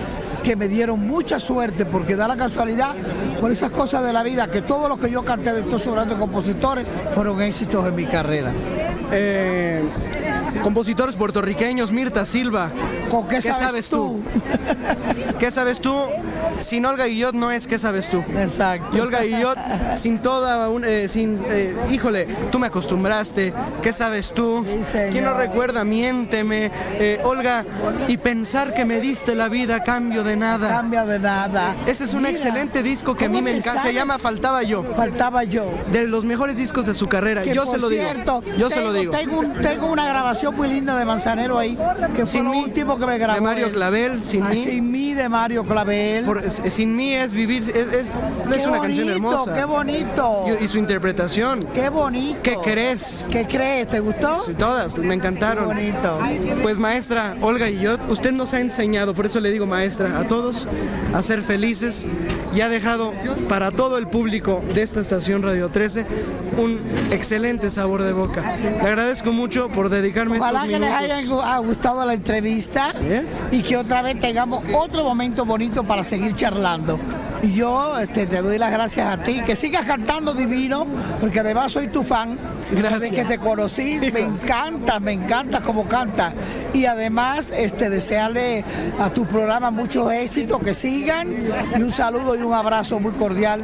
[SPEAKER 10] que me dieron mucha suerte porque da la casualidad por esas cosas de la vida que todos los que yo canté de estos grandes compositores fueron éxitos en mi carrera.
[SPEAKER 7] Eh, compositores puertorriqueños, Mirta Silva.
[SPEAKER 10] ¿Con qué sabes
[SPEAKER 7] tú? ¿Qué sabes tú? Sin Olga Guillot no es ¿qué sabes tú?
[SPEAKER 10] Exacto.
[SPEAKER 7] Y Olga Guillot, sin toda un, eh, sin, eh, híjole, tú me acostumbraste, ¿qué sabes tú? ¿Quién no recuerda? Miénteme, eh, Olga, y pensar que me diste la vida a cambio de nada.
[SPEAKER 10] Cambia de nada.
[SPEAKER 7] Ese es un
[SPEAKER 10] Mira,
[SPEAKER 7] excelente disco que a mí
[SPEAKER 10] ¿cómo
[SPEAKER 7] me encanta, se llama Faltaba yo.
[SPEAKER 10] Faltaba yo.
[SPEAKER 7] De los mejores discos de su carrera,
[SPEAKER 10] Que,
[SPEAKER 7] yo se lo
[SPEAKER 10] cierto,
[SPEAKER 7] digo. Yo se lo digo.
[SPEAKER 10] Tengo, un- tengo una grabación muy linda de Manzanero ahí, que fue lo último que me grabó.
[SPEAKER 7] de Mario. Clavel, Sin
[SPEAKER 10] Ah,
[SPEAKER 7] mí.
[SPEAKER 10] Sin mí de Mario Clavel.
[SPEAKER 7] Por- es- sin mí es vivir, es, es, es
[SPEAKER 10] Qué
[SPEAKER 7] una canción
[SPEAKER 10] bonito,
[SPEAKER 7] hermosa.
[SPEAKER 10] Qué bonito.
[SPEAKER 7] Y, y su interpretación.
[SPEAKER 10] Qué bonito.
[SPEAKER 7] ¿Qué crees?
[SPEAKER 10] ¿Qué crees? ¿Te gustó?
[SPEAKER 7] Sí, todas, me encantaron.
[SPEAKER 10] Qué bonito.
[SPEAKER 7] Pues maestra Olga Guillot, usted nos ha enseñado, por eso le digo maestra, a todos a ser felices y ha dejado para todo el público de esta estación Radio 13 un excelente sabor de boca. Le agradezco mucho por dedicarme
[SPEAKER 10] Ojalá que les haya gu- ha gustado la entrevista y que otra vez tengamos otro momento bonito para seguir charlando. Y yo este, te doy las gracias a ti, que sigas cantando divino, porque además soy tu fan.
[SPEAKER 7] Gracias.
[SPEAKER 10] Desde que te conocí, me encanta, me encanta cómo cantas. y además este, desearle a tu programa mucho éxito, que sigan y un saludo y un abrazo muy cordial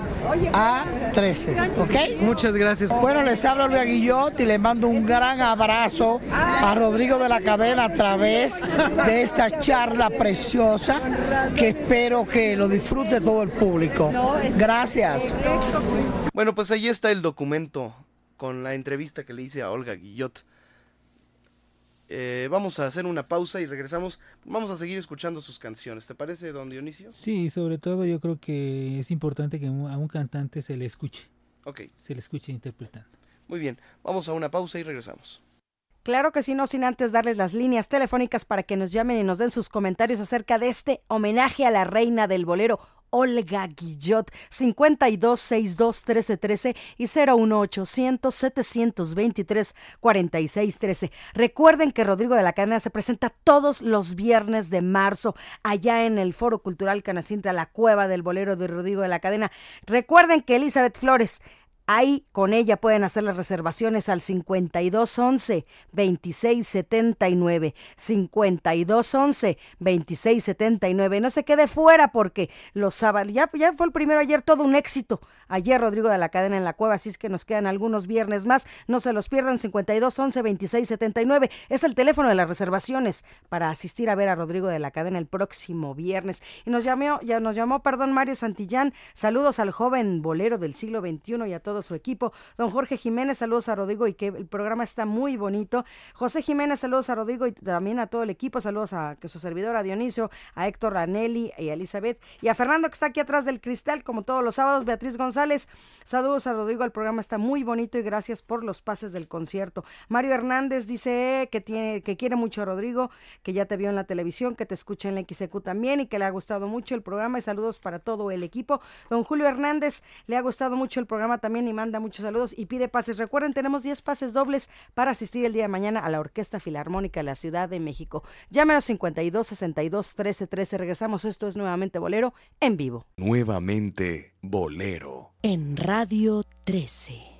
[SPEAKER 10] a 13, ¿ok?
[SPEAKER 7] Muchas gracias.
[SPEAKER 10] Bueno, les hablo Luis Guillot y les mando un gran abrazo a Rodrigo de la Cadena a través de esta charla preciosa que espero que lo disfrute todo el público. Gracias.
[SPEAKER 7] Bueno, pues ahí está el documento con la entrevista que le hice a Olga Guillot. Eh, vamos a hacer una pausa y regresamos. Vamos a seguir escuchando sus canciones. ¿Te parece, don Dionisio?
[SPEAKER 8] Sí, sobre todo yo creo que es importante que a un cantante se le escuche.
[SPEAKER 7] Ok.
[SPEAKER 8] Se le escuche interpretando.
[SPEAKER 7] Muy bien, vamos a una pausa y regresamos.
[SPEAKER 11] Claro que sí, no sin antes darles las líneas telefónicas para que nos llamen y nos den sus comentarios acerca de este homenaje a la reina del bolero. Olga Guillot, 52 62 13 13 y 01800 723 46 13. Recuerden que Rodrigo de la Cadena se presenta todos los viernes de marzo allá en el Foro Cultural Canacintra, la cueva del bolero de Rodrigo de la Cadena. Recuerden que Elizabeth Flores Ahí con ella pueden hacer las reservaciones al 5211 2679. 5211 2679. No se quede fuera porque los sábados, ya, ya fue el primero ayer, todo un éxito. Ayer Rodrigo de la Cadena en la Cueva, así es que nos quedan algunos viernes más. No se los pierdan, 5211 2679. Es el teléfono de las reservaciones para asistir a ver a Rodrigo de la Cadena el próximo viernes. Y nos llamó, ya nos llamó, perdón, Mario Santillán. Saludos al joven bolero del siglo XXI y a todos su equipo. Don Jorge Jiménez, saludos a Rodrigo y que el programa está muy bonito. José Jiménez, saludos a Rodrigo y también a todo el equipo. Saludos a que su servidor, a Dionisio, a Héctor Ranelli y a Elizabeth y a Fernando que está aquí atrás del cristal, como todos los sábados. Beatriz González, saludos a Rodrigo. El programa está muy bonito y gracias por los pases del concierto. Mario Hernández dice que tiene, que quiere mucho a Rodrigo, que ya te vio en la televisión, que te escucha en la XQ también y que le ha gustado mucho el programa y saludos para todo el equipo. Don Julio Hernández, le ha gustado mucho el programa también y manda muchos saludos y pide pases. Recuerden, tenemos 10 pases dobles para asistir el día de mañana a la Orquesta Filarmónica de la Ciudad de México. Llámenos 52 62 13 13. Regresamos. Esto es nuevamente Bolero en vivo.
[SPEAKER 12] Nuevamente Bolero.
[SPEAKER 11] En Radio 13.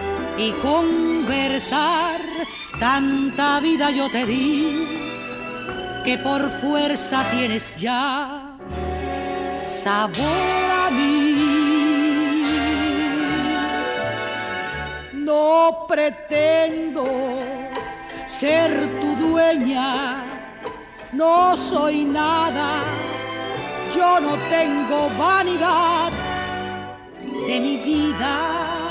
[SPEAKER 9] y conversar. Tanta vida yo te di que por fuerza tienes ya sabor a mí. No pretendo ser tu dueña, no soy nada yo no tengo vanidad de mi vida.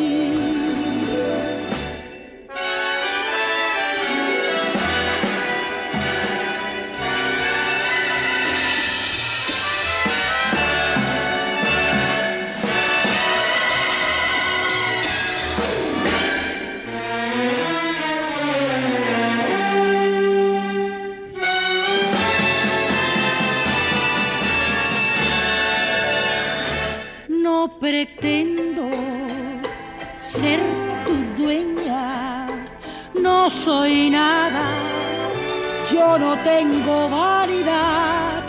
[SPEAKER 9] Pretendo ser tu dueña, no soy nada, yo no tengo vanidad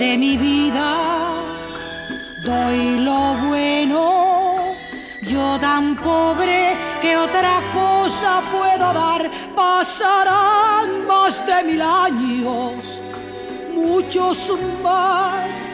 [SPEAKER 9] de mi vida. Doy lo bueno, yo tan pobre que otra cosa puedo dar. Pasarán más de mil años, muchos más.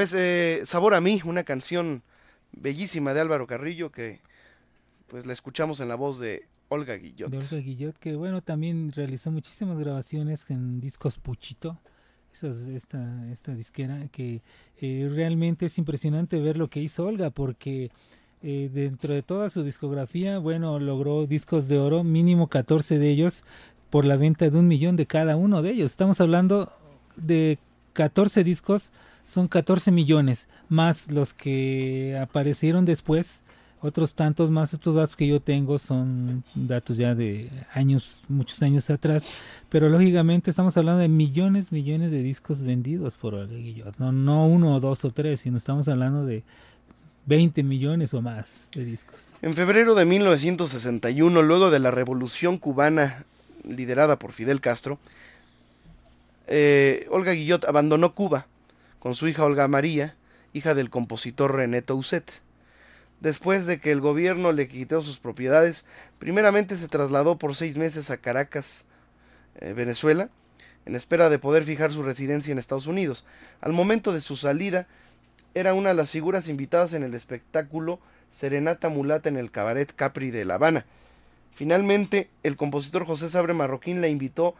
[SPEAKER 7] Pues eh, Sabor a mí, una canción bellísima de Álvaro Carrillo que pues la escuchamos en la voz de Olga Guillot.
[SPEAKER 8] Olga Guillot, que bueno, también realizó muchísimas grabaciones en discos Puchito, esas- esta, esta disquera, que eh, realmente es impresionante ver lo que hizo Olga, porque eh, dentro de toda su discografía, bueno, logró discos de oro, mínimo 14 de ellos, por la venta de un millón de cada uno de ellos. Estamos hablando de 14 discos, son 14 millones, más los que aparecieron después otros tantos más. Estos datos que yo tengo son datos ya de años, muchos años atrás, pero lógicamente estamos hablando de millones, millones de discos vendidos por Olga Guillot. No, no uno o dos o tres, sino estamos hablando de 20 millones o más de discos.
[SPEAKER 7] En febrero de 1961, luego de la revolución cubana liderada por Fidel Castro, eh, Olga Guillot abandonó Cuba con su hija Olga María, hija del compositor René Tousset. Después de que el gobierno le quitó sus propiedades, primeramente se trasladó por seis meses a Caracas, eh, Venezuela, en espera de poder fijar su residencia en Estados Unidos. Al momento de su salida, era una de las figuras invitadas en el espectáculo Serenata Mulata en el Cabaret Capri de La Habana. Finalmente, el compositor José Sabre Marroquín la invitó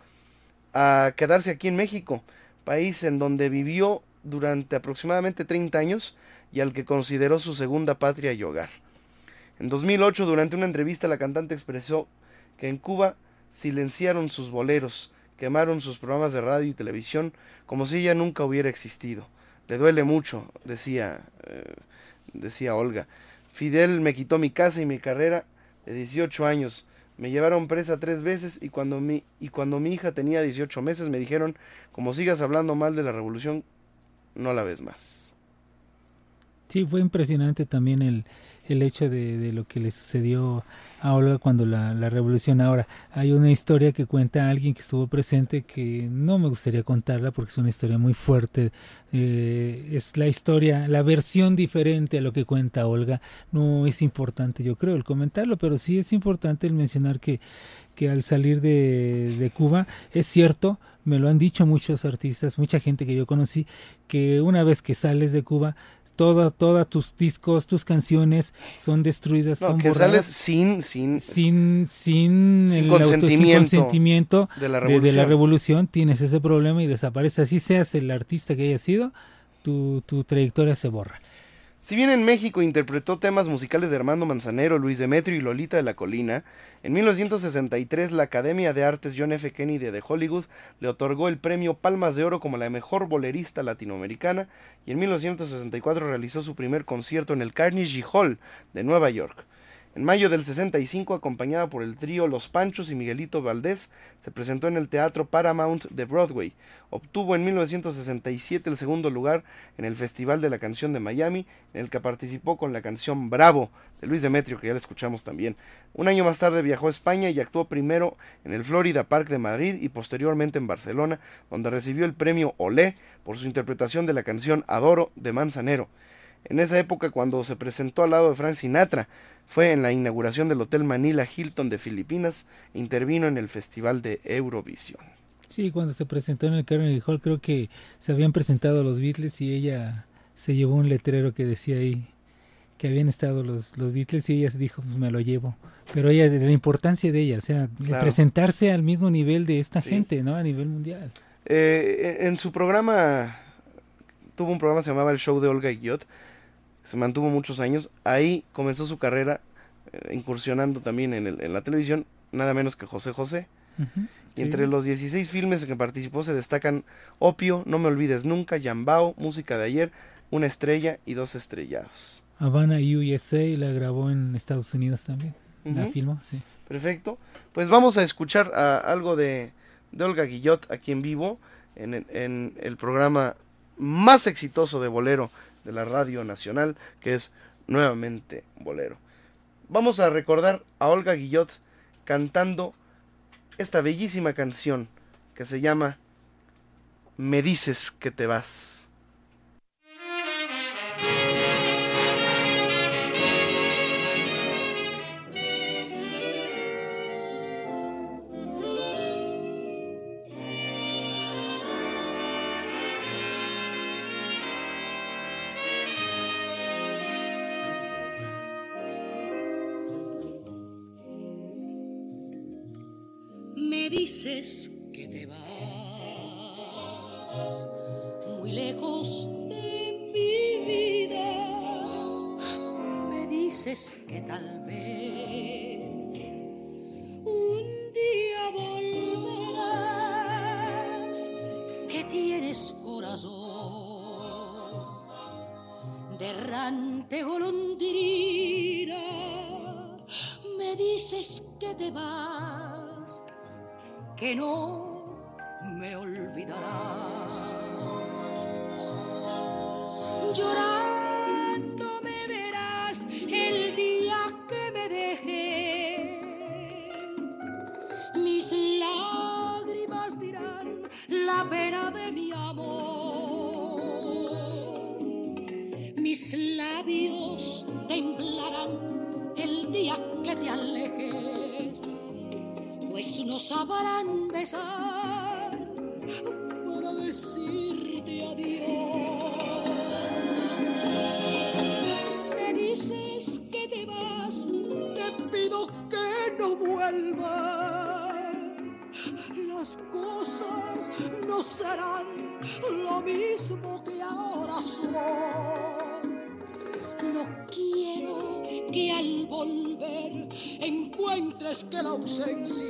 [SPEAKER 7] a quedarse aquí en México, país en donde vivió durante aproximadamente 30 años y al que consideró su segunda patria y hogar. En 2008, durante una entrevista, la cantante expresó que en Cuba silenciaron sus boleros, quemaron sus programas de radio y televisión como si ella nunca hubiera existido. Le duele mucho, decía, eh, decía Olga. Fidel me quitó mi casa y mi carrera de 18 años. Me llevaron presa tres veces y cuando mi, y cuando mi hija tenía 18 meses me dijeron, como sigas hablando mal de la revolución, no la ves más.
[SPEAKER 8] Sí, fue impresionante también el, el hecho de, lo que le sucedió a Olga cuando la, la revolución. Ahora, hay una historia que cuenta alguien que estuvo presente que no me gustaría contarla porque es una historia muy fuerte. Eh, es la historia, la versión diferente a lo que cuenta Olga. No es importante, yo creo, el comentarlo, pero sí es importante el mencionar que, que al salir de, de Cuba, es cierto, me lo han dicho muchos artistas, mucha gente que yo conocí, que una vez que sales de Cuba, toda, toda tus discos, tus canciones son destruidas,
[SPEAKER 7] No,
[SPEAKER 8] son
[SPEAKER 7] que
[SPEAKER 8] borradas.
[SPEAKER 7] sales sin, sin,
[SPEAKER 8] sin, sin,
[SPEAKER 7] sin
[SPEAKER 8] el auto- sin
[SPEAKER 7] consentimiento
[SPEAKER 8] consentimiento
[SPEAKER 7] de la
[SPEAKER 8] de, de la
[SPEAKER 7] revolución.
[SPEAKER 8] revolución, tienes ese problema y desaparece. Así seas el artista que haya sido, tu, tu trayectoria se borra.
[SPEAKER 7] Si bien en México interpretó temas musicales de Armando Manzanero, Luis Demetrio y Lolita de la Colina, en 1963 la Academia de Artes John F. Kennedy de Hollywood le otorgó el premio Palmas de Oro como la mejor bolerista latinoamericana y en 1964 realizó su primer concierto en el Carnegie Hall de Nueva York. En mayo del 65, acompañada por el trío Los Panchos y Miguelito Valdés, se presentó en el Teatro Paramount de Broadway. Obtuvo en 1967 el segundo lugar en el Festival de la Canción de Miami, en el que participó con la canción Bravo de Luis Demetrio, que ya la escuchamos también. Un año más tarde viajó a España y actuó primero en el Florida Park de Madrid y posteriormente en Barcelona, donde recibió el premio Olé por su interpretación de la canción Adoro de Manzanero. En esa época, cuando se presentó al lado de Frank Sinatra, fue en la inauguración del Hotel Manila Hilton de Filipinas e intervino en el Festival de Eurovisión.
[SPEAKER 8] Sí, cuando se presentó en el Carnegie Hall, creo que se habían presentado los Beatles y ella se llevó un letrero que decía ahí que habían estado los, los Beatles y ella dijo, pues me lo llevo. Pero ella, de la importancia de ella, o sea, de
[SPEAKER 7] Claro.
[SPEAKER 8] presentarse al mismo nivel de esta
[SPEAKER 7] Sí.
[SPEAKER 8] gente, ¿no? A nivel mundial.
[SPEAKER 7] Eh, en su programa, tuvo un programa que se llamaba El Show de Olga Guillot, se mantuvo muchos años. Ahí comenzó su carrera eh, incursionando también en, el- en la televisión, nada menos que José José.
[SPEAKER 8] Ujú,
[SPEAKER 7] Y
[SPEAKER 8] sí.
[SPEAKER 7] entre los 16 filmes en que participó se destacan Opio, No me olvides nunca, Yambao, Música de ayer, Una estrella y Dos estrellados.
[SPEAKER 8] Havana USA la grabó en Estados Unidos también. La filmó, sí.
[SPEAKER 7] Perfecto. Pues vamos a escuchar a- algo de, de Olga Guillot aquí en vivo, en, en el programa más exitoso de bolero de la Radio Nacional, que es nuevamente Bolero. Vamos a recordar a Olga Guillot cantando esta bellísima canción que se llama Me dices que te vas.
[SPEAKER 9] Dices que te vas muy lejos de mi vida. Me dices que tal vez un día volverás, que tienes corazón de errante golondrina. Me dices que te vas que no me olvidarás. Sabrán besar para decirte adiós. Me dices que te vas, te pido que no vuelvas. Las cosas no serán lo mismo que ahora son. No quiero que al volver encuentres que la ausencia,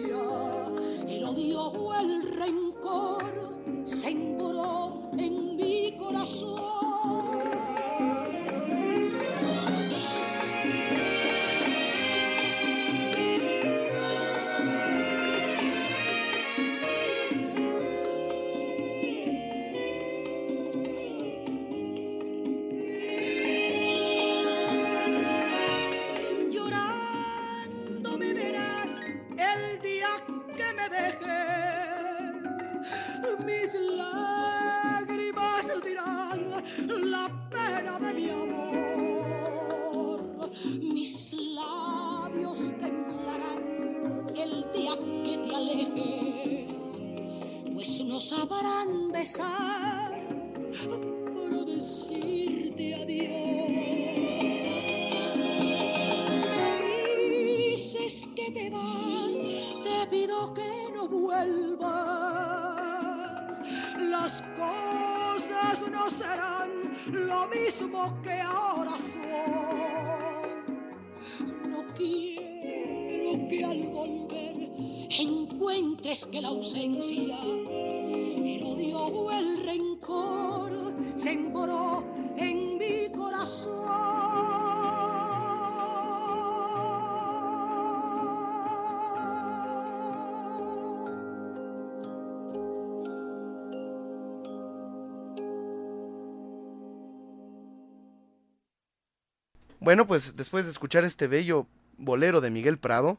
[SPEAKER 7] Bueno, pues después de escuchar este bello bolero de Miguel Prado,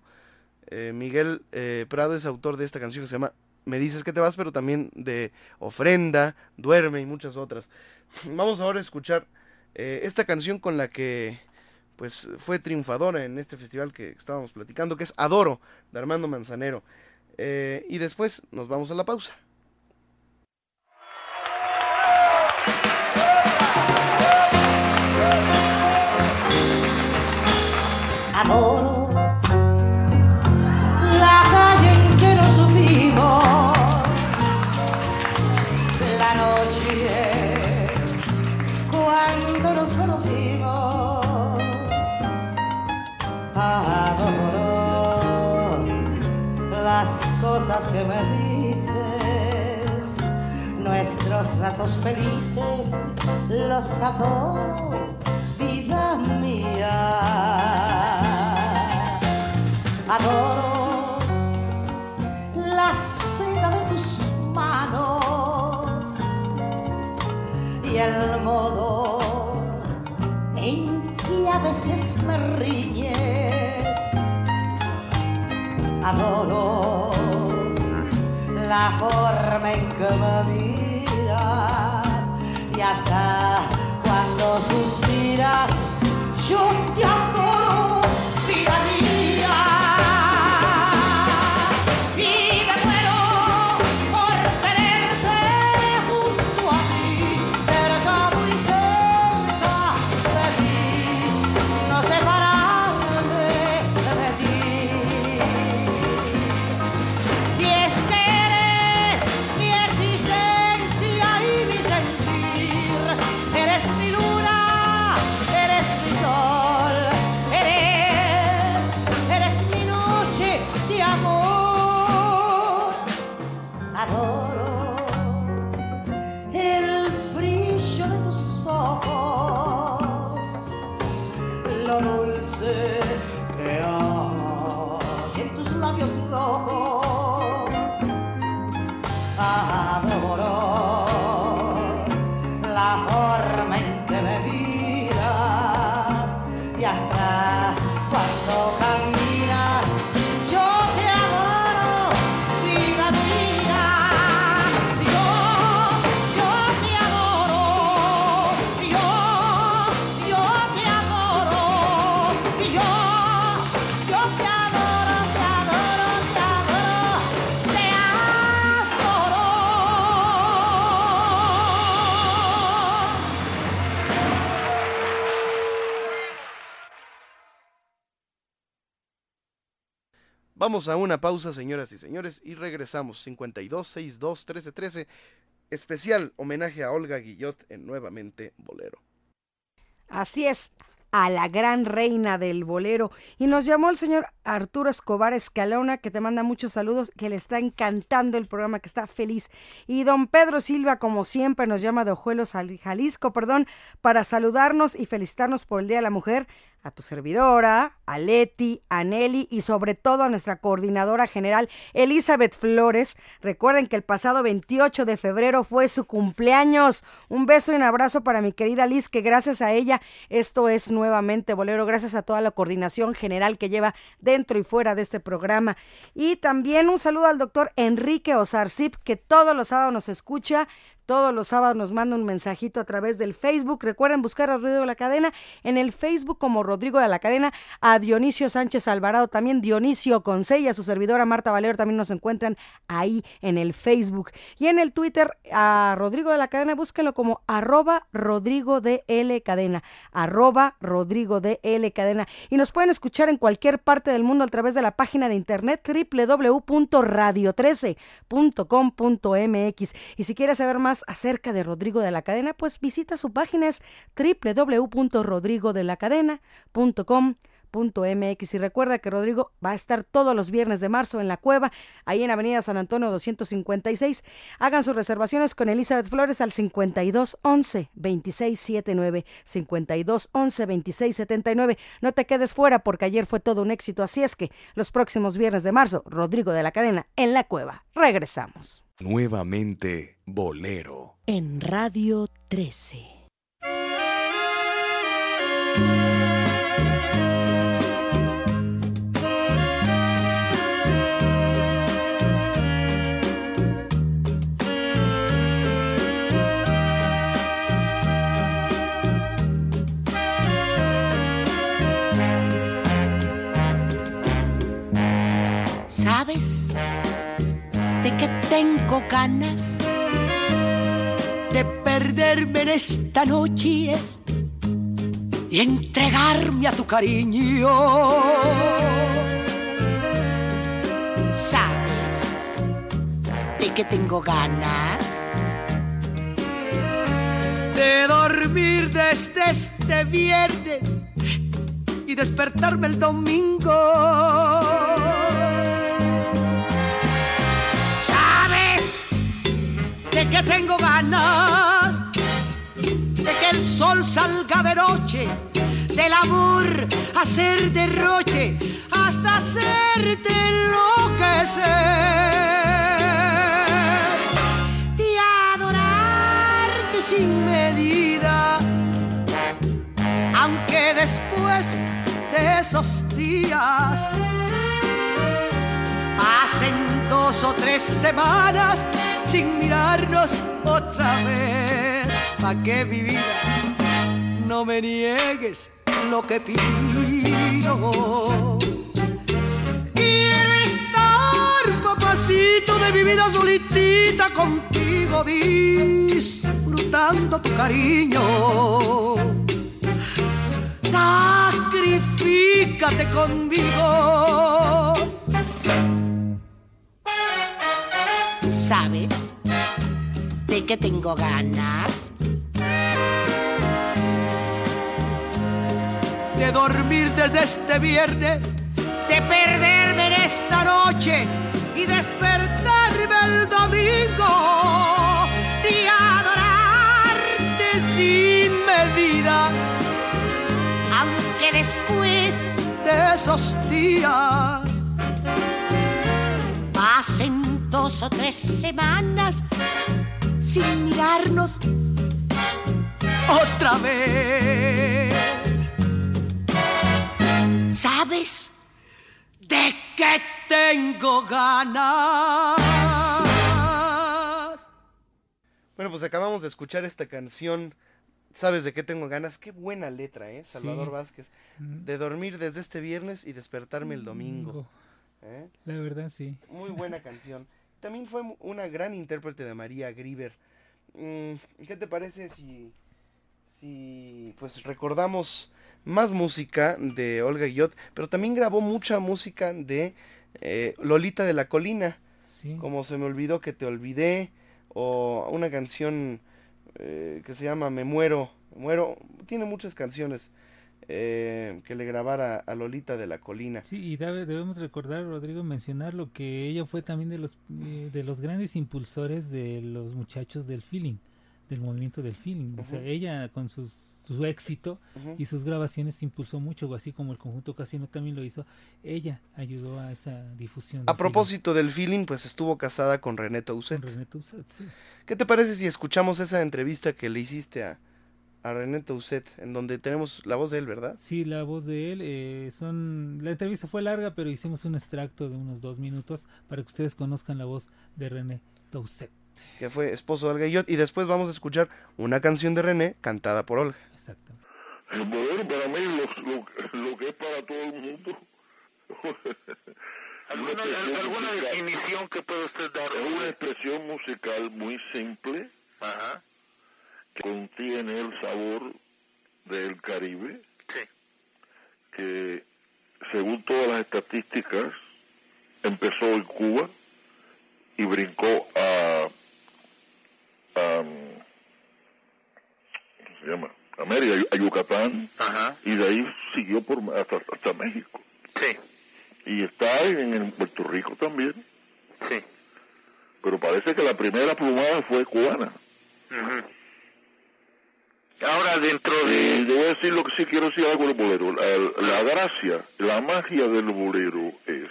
[SPEAKER 7] eh, Miguel eh, Prado es autor de esta canción que se llama Me dices que te vas, pero también de Ofrenda, Duerme y muchas otras. Vamos ahora a escuchar eh, esta canción con la que pues fue triunfadora en este festival que estábamos platicando, que es Adoro, de Armando Manzanero. Eh, y después nos vamos a la pausa.
[SPEAKER 6] amor. La calle en que nos unimos, la noche cuando nos conocimos. Adoro las cosas que me dices, nuestros ratos felices, los adoro, vida mía. Adoro la seda de tus manos y el modo en que a veces me riñes. Adoro la forma en que me miras y hasta cuando suspiras yo te
[SPEAKER 7] Vamos a una pausa, señoras y señores, y regresamos. 52 62 13 13. Especial homenaje a Olga Guillot en Nuevamente Bolero.
[SPEAKER 11] Así es, a la gran reina del bolero. Y nos llamó el señor Arturo Escobar Escalona, que te manda muchos saludos, que le está encantando el programa, que está feliz. Y don Pedro Silva, como siempre, nos llama de Ojuelos, Jal- Jalisco, perdón, para saludarnos y felicitarnos por el Día de la Mujer. A tu servidora, a Leti, a Nelly y sobre todo a nuestra coordinadora general Elizabeth Flores. Recuerden que el pasado 28 de febrero fue su cumpleaños. Un beso y un abrazo para mi querida Liz, que gracias a ella esto es nuevamente Bolero, gracias a toda la coordinación general que lleva dentro y fuera de este programa. Y también un saludo al doctor Enrique Ozarcip, que todos los sábados nos escucha. Todos los sábados nos manda un mensajito a través del Facebook. Recuerden buscar a Rodrigo de la Cadena en el Facebook como Rodrigo de la Cadena, a Dionisio Sánchez Alvarado, también Dionisio Conce y a su servidora Marta Valero también nos encuentran ahí en el Facebook. Y en el Twitter a Rodrigo de la Cadena, búsquenlo como arroba Rodrigo de L Cadena, arroba Rodrigo de Cadena. Y nos pueden escuchar en cualquier parte del mundo a través de la página de internet www.radio13.com.mx. Y si quieres saber más acerca de Rodrigo de la Cadena, pues visita su página es www.rodrigodelacadena.com y recuerda que Rodrigo va a estar todos los viernes de marzo en la cueva, ahí en Avenida San Antonio 256. Hagan sus reservaciones con Elizabeth Flores al 52 11 26 79 52 11 26 79. No te quedes fuera porque ayer fue todo un éxito, así es que los próximos viernes de marzo, Rodrigo de la Cadena en la cueva. Regresamos.
[SPEAKER 12] Nuevamente Bolero.
[SPEAKER 11] En Radio 13.
[SPEAKER 13] Qué tengo ganas? De perderme en esta noche y entregarme a tu cariño. ¿Sabes de qué tengo ganas? De dormir desde este viernes y despertarme el domingo.
[SPEAKER 9] De que tengo ganas de que el sol salga de noche, del amor hacer derroche hasta hacerte enloquecer, de adorarte sin medida, aunque después de esos días pasen dos o tres semanas sin mirarnos otra vez. ¿Pa' qué mi vida? No me niegues lo que pido. Quiero estar, papacito, de mi vida solitita contigo, disfrutando tu cariño. Sacrifícate conmigo. De qué tengo ganas? De dormir desde este viernes, de perderme en esta noche y despertarme el domingo, de adorarte sin medida, aunque después de esos días pasen dos o tres semanas sin mirarnos otra vez. ¿Sabes de qué tengo ganas?
[SPEAKER 7] Bueno, pues acabamos de escuchar esta canción. ¿Sabes de qué tengo ganas? Qué buena letra, ¿eh? Salvador
[SPEAKER 8] Sí.
[SPEAKER 7] Vázquez. De dormir desde este viernes y despertarme el domingo. ¿eh?
[SPEAKER 8] La verdad, sí.
[SPEAKER 7] Muy buena canción. También fue una gran intérprete de María Grieber. Mm, ¿Qué te parece si, si pues recordamos más música de Olga Guillot? Pero también grabó mucha música de eh, Lolita de la Colina. Como se me olvidó que te olvidé. O una canción eh, que se llama Me muero. Me muero. Tiene muchas canciones eh, que le grabara a Lolita de la Colina.
[SPEAKER 8] Sí, y debe- debemos recordar, Rodrigo, mencionar lo que ella fue también de los eh, de los grandes impulsores de los muchachos del feeling, del movimiento del feeling. O sea, ella con sus, su éxito y sus grabaciones impulsó mucho, así como el conjunto Casino también lo hizo. Ella ayudó a esa difusión.
[SPEAKER 7] A propósito del feeling, pues estuvo casada con René
[SPEAKER 8] feeling. René sí.
[SPEAKER 7] ¿Qué te parece si escuchamos esa entrevista que le hiciste a, a René Tausset, en donde tenemos la voz de él, ¿verdad?
[SPEAKER 8] Sí, la voz de él. eh, son La entrevista fue larga, pero hicimos un extracto de unos dos minutos para que ustedes conozcan la voz de René Tausset.
[SPEAKER 7] Que fue esposo de Olga Guillot. Y después vamos a escuchar una canción de René cantada por Olga.
[SPEAKER 8] Exactamente.
[SPEAKER 17] El bolero para mí es lo, lo- lo que es para todo el mundo.
[SPEAKER 18] ¿Alguna, alguna definición que puede usted dar?
[SPEAKER 17] Es una expresión musical muy simple que contiene el sabor del Caribe, que según todas las estadísticas empezó en Cuba y brincó a, a ¿cómo se llama? A Mérida, a Yucatán, y de ahí siguió por hasta, hasta México. Y está en, en Puerto Rico también.
[SPEAKER 18] Sí.
[SPEAKER 17] Pero parece que la primera plumada fue cubana.
[SPEAKER 18] Ahora dentro de...
[SPEAKER 17] yo voy a decir lo que sí quiero decir algo del bolero. La, la gracia, la magia del bolero es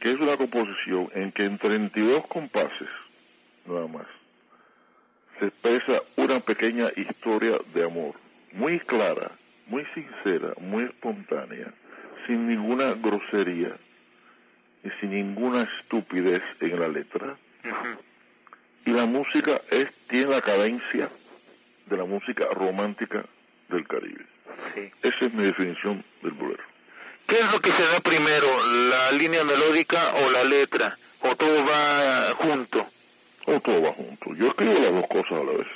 [SPEAKER 17] que es una composición en que en 32 compases, nada más, se expresa una pequeña historia de amor, muy clara, muy sincera, muy espontánea, sin ninguna grosería y sin ninguna estupidez en la letra. Y la música es, tiene la cadencia de la música romántica del Caribe. Esa es mi definición del bolero.
[SPEAKER 18] ¿Qué es lo que se da primero, la línea melódica o la letra? ¿O todo va junto?
[SPEAKER 17] O todo va junto. Yo escribo las dos cosas a la vez.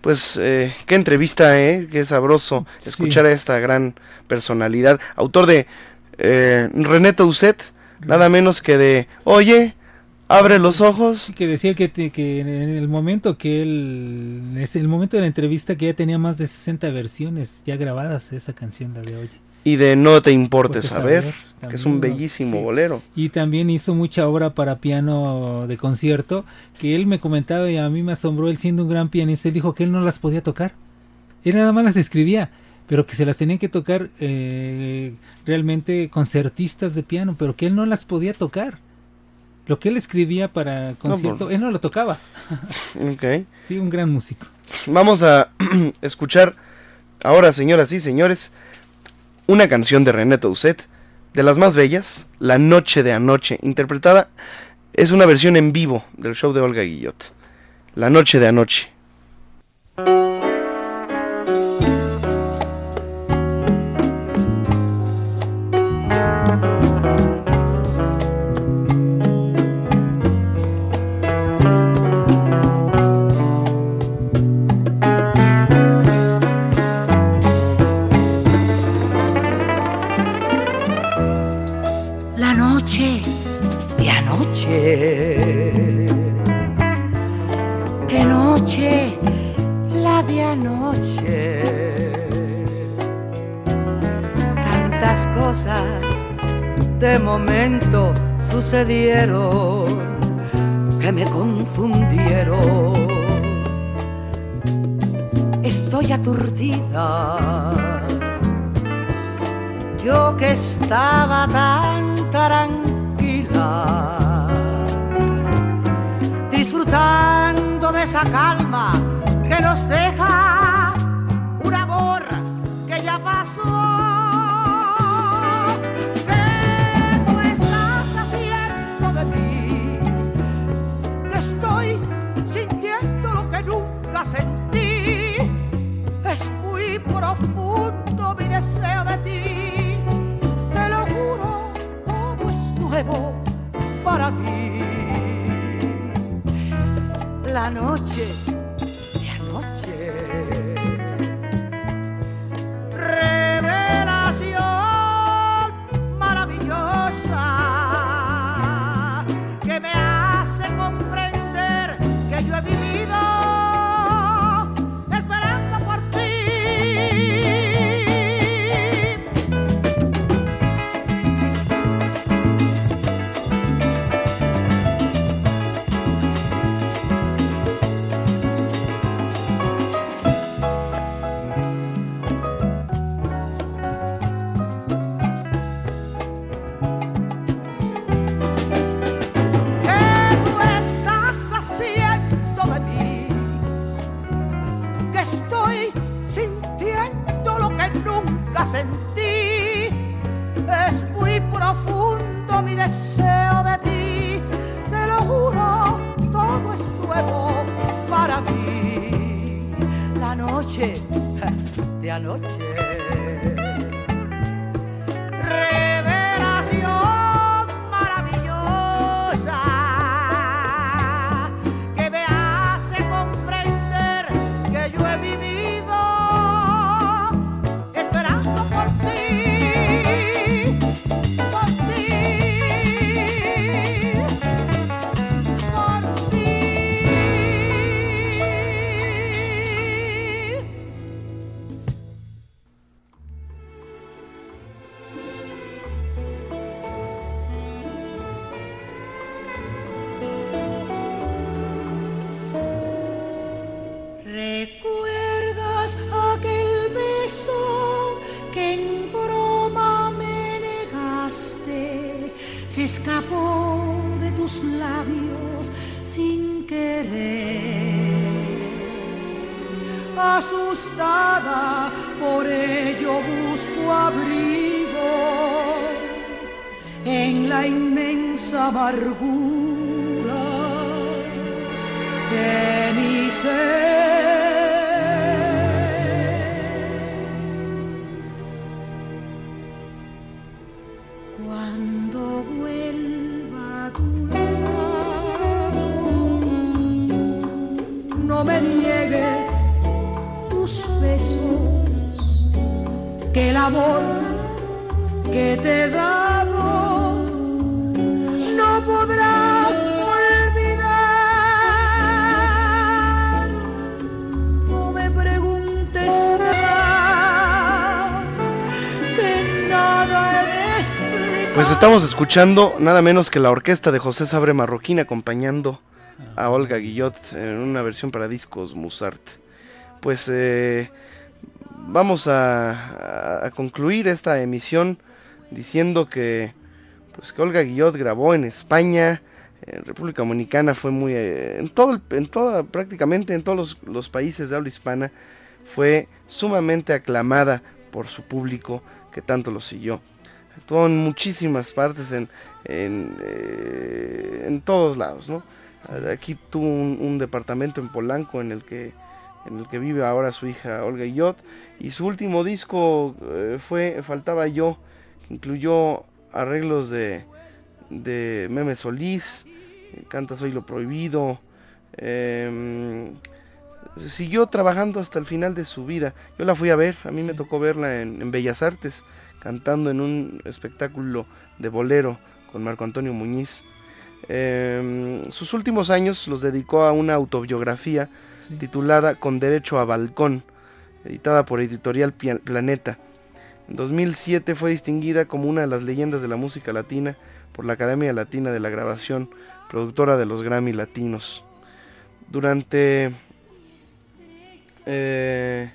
[SPEAKER 7] Pues eh, qué entrevista, ¿eh? Qué sabroso escuchar a esta gran personalidad. Autor de eh, René Tausset, nada menos que de Oye, abre los ojos.
[SPEAKER 8] Que decía que, te- que en el momento que él, en el momento de la entrevista que ya tenía más de 60 versiones ya grabadas esa canción la de Oye.
[SPEAKER 9] Y de No te importe saber, que es un bellísimo
[SPEAKER 8] Sí.
[SPEAKER 9] bolero.
[SPEAKER 8] Y también hizo mucha obra para piano de concierto, que él me comentaba y a mí me asombró, él siendo un gran pianista, él dijo que él no las podía tocar. Él nada más las escribía, pero que se las tenían que tocar eh, realmente concertistas de piano, pero que él no las podía tocar. Lo que él escribía para concierto,
[SPEAKER 9] pues.
[SPEAKER 8] él no lo tocaba.
[SPEAKER 9] Ok.
[SPEAKER 8] Sí, un gran músico.
[SPEAKER 9] Vamos a escuchar ahora, señoras y señores, una canción de René Toussaint, de las más bellas, La Noche de Anoche, interpretada, es una versión en vivo del show de Olga Guillot. La Noche de Anoche.
[SPEAKER 7] Estamos escuchando nada menos que la orquesta de José Sabre Marroquín acompañando a Olga Guillot en una versión para discos Musart. Pues eh, vamos a, concluir esta emisión diciendo que pues Olga Guillot grabó en España, en República Dominicana fue muy eh, en todo en toda prácticamente en todos los países de habla hispana fue sumamente aclamada por su público que tanto lo siguió. Actuó en muchísimas partes en en, eh, en todos lados, ¿no? Aquí tuvo un, un departamento en Polanco en el que en el que vive ahora su hija Olga Guillot y su último disco eh, fue Faltaba yo que incluyó arreglos de, de Meme Solís, eh, Canta Soy lo Prohibido. em, siguió trabajando hasta el final de su vida. Yo la fui a ver, a mí me tocó verla en, en Bellas Artes, cantando en un espectáculo de bolero con Marco Antonio Muñiz. Em, sus últimos años los dedicó a una autobiografía titulada Con Derecho a Balcón, editada por Editorial Planeta. En 2007 fue distinguida como una de las leyendas de la música latina por la Academia Latina de la Grabación, productora de los Grammy Latinos. Durante eh,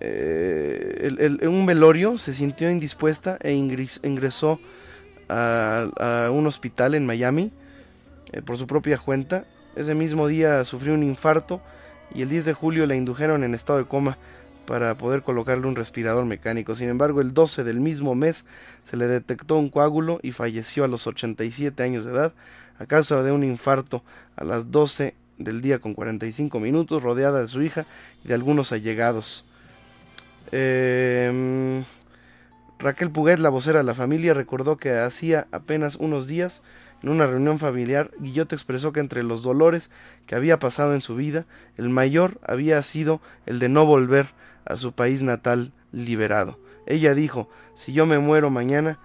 [SPEAKER 7] eh, el- un velorio se sintió indispuesta e ingres- ingresó a, a un hospital en Miami eh, por su propia cuenta. Ese mismo día sufrió un infarto y el 10 de julio la indujeron en estado de coma para poder colocarle un respirador mecánico. Sin embargo, el 12 del mismo mes se le detectó un coágulo y falleció a los 87 años de edad a causa de un infarto a las 12 del día con 45 minutos, rodeada de su hija y de algunos allegados. Em, Raquel Puguet, la vocera de la familia, recordó que hacía apenas unos días, en una reunión familiar, Guillot expresó que entre los dolores que había pasado en su vida, el mayor había sido el de no volver a su país natal liberado. Ella dijo, si yo me muero mañana,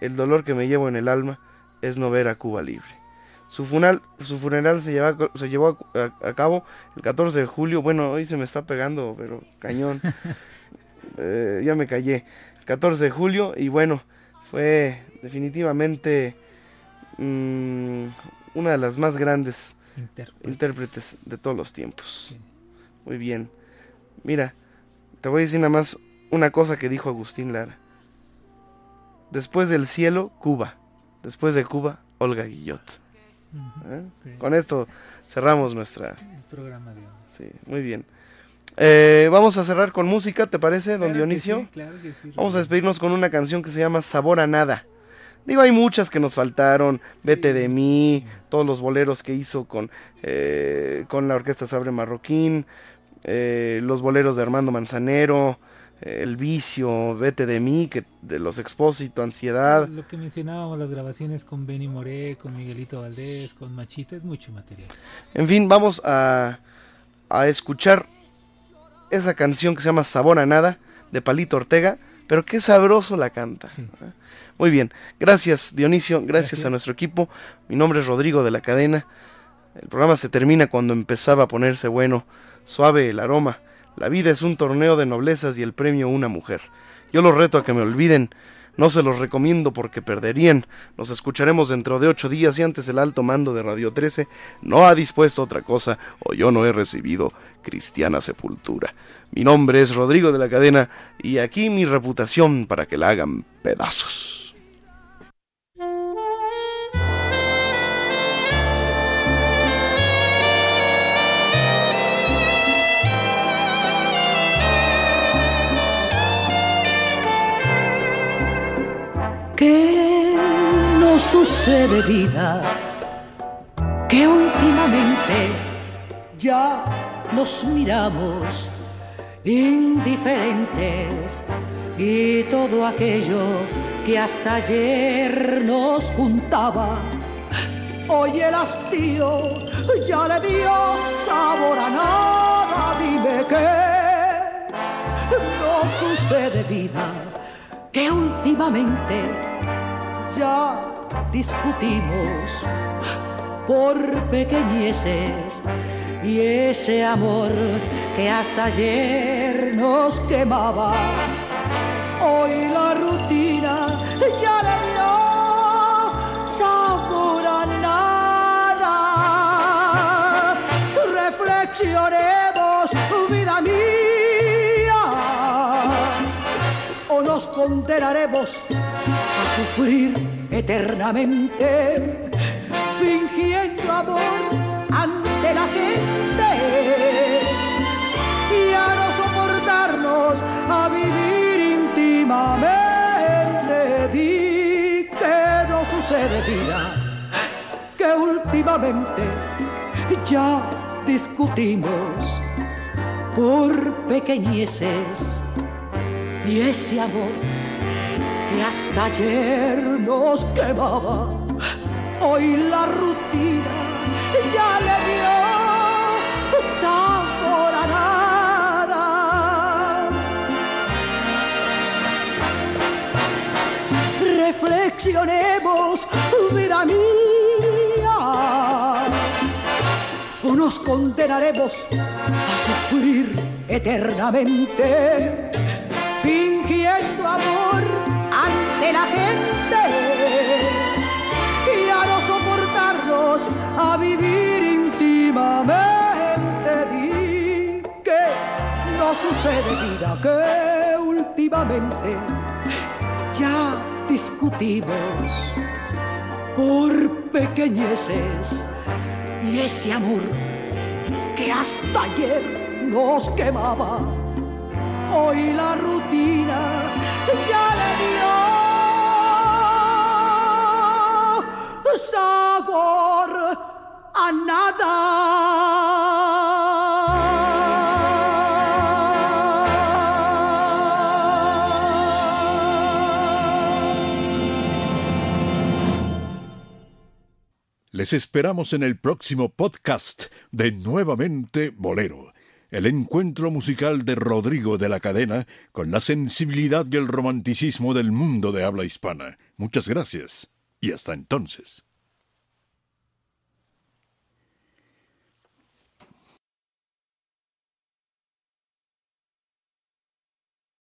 [SPEAKER 7] el dolor que me llevo en el alma es no ver a Cuba libre. Su funeral, su funeral se, se llevó a, a- a cabo el 14 de julio. Bueno, hoy se me está pegando, pero cañón. Eh, ya me callé. 14 de julio y bueno, fue definitivamente mm, una de las más grandes
[SPEAKER 8] Intérpretes.
[SPEAKER 7] intérpretes de todos los tiempos. Muy bien. Mira, te voy a decir nada más una cosa que dijo Agustín Lara. Después del cielo, Cuba. Después de Cuba, Olga Guillot. ¿Eh?
[SPEAKER 8] sí.
[SPEAKER 7] Con esto cerramos nuestra...
[SPEAKER 8] El programa de hoy.
[SPEAKER 7] Sí, muy bien. Eh, vamos a cerrar con música, ¿te parece, don
[SPEAKER 8] Claro que
[SPEAKER 7] Dionisio?
[SPEAKER 8] sí, claro que sí,
[SPEAKER 7] vamos a despedirnos con una canción que se llama Sabor a Nada. Digo, hay muchas que nos faltaron. Vete de mí, todos los boleros que hizo con, eh, con la Orquesta Sabre Marroquín, eh, los boleros de Armando Manzanero, eh, El Vicio, Vete de mí, que de los Expósito, Ansiedad.
[SPEAKER 8] Lo que mencionábamos, las grabaciones con Benny Moré, con Miguelito Valdés, con Machita, es mucho material.
[SPEAKER 7] En fin, vamos a, a escuchar esa canción que se llama Sabor a Nada de Palito Ortega, pero qué sabroso la canta. ¿eh? Muy bien, gracias Dionisio, gracias,
[SPEAKER 8] Gracias.
[SPEAKER 7] a nuestro equipo. Mi nombre es Rodrigo de la Cadena. El programa se termina cuando empezaba a ponerse bueno, suave el aroma. La vida es un torneo de noblezas y el premio una mujer. Yo los reto a que me olviden. No se los recomiendo porque perderían. Nos escucharemos dentro de ocho días y antes el alto mando de Radio 13 no ha dispuesto otra cosa o yo no he recibido cristiana sepultura. Mi nombre es Rodrigo de la Cadena y aquí mi reputación para que la hagan pedazos.
[SPEAKER 9] Sucede vida? Que últimamente ya nos miramos indiferentes y todo aquello que hasta ayer nos juntaba, hoy el hastío ya le dio sabor a nada. Dime qué nos sucede vida que últimamente ya discutimos por pequeñeces y ese amor que hasta ayer nos quemaba. Hoy la rutina ya le dio sabor a nada. Reflexionemos, vida mía, o nos condenaremos a sufrir eternamente, fingiendo amor ante la gente y a no soportarnos a vivir íntimamente. Di que no sucede, vida, que últimamente ya discutimos por pequeñeces y ese amor que hasta ayer nos quemaba, hoy la rutina ya le dio sabor a nada. Reflexionemos, vida mía, o nos condenaremos a sufrir eternamente, ante la gente y a no soportarnos a vivir íntimamente. Di que no sucede vida que últimamente ya discutimos por pequeñeces y ese amor que hasta ayer nos quemaba. Hoy la rutina ya le dio sabor a
[SPEAKER 19] Les esperamos en el próximo podcast de Nuevamente Bolero, el encuentro musical de Rodrigo de la Cadena con la sensibilidad y el romanticismo del mundo de habla hispana. Muchas gracias y hasta entonces.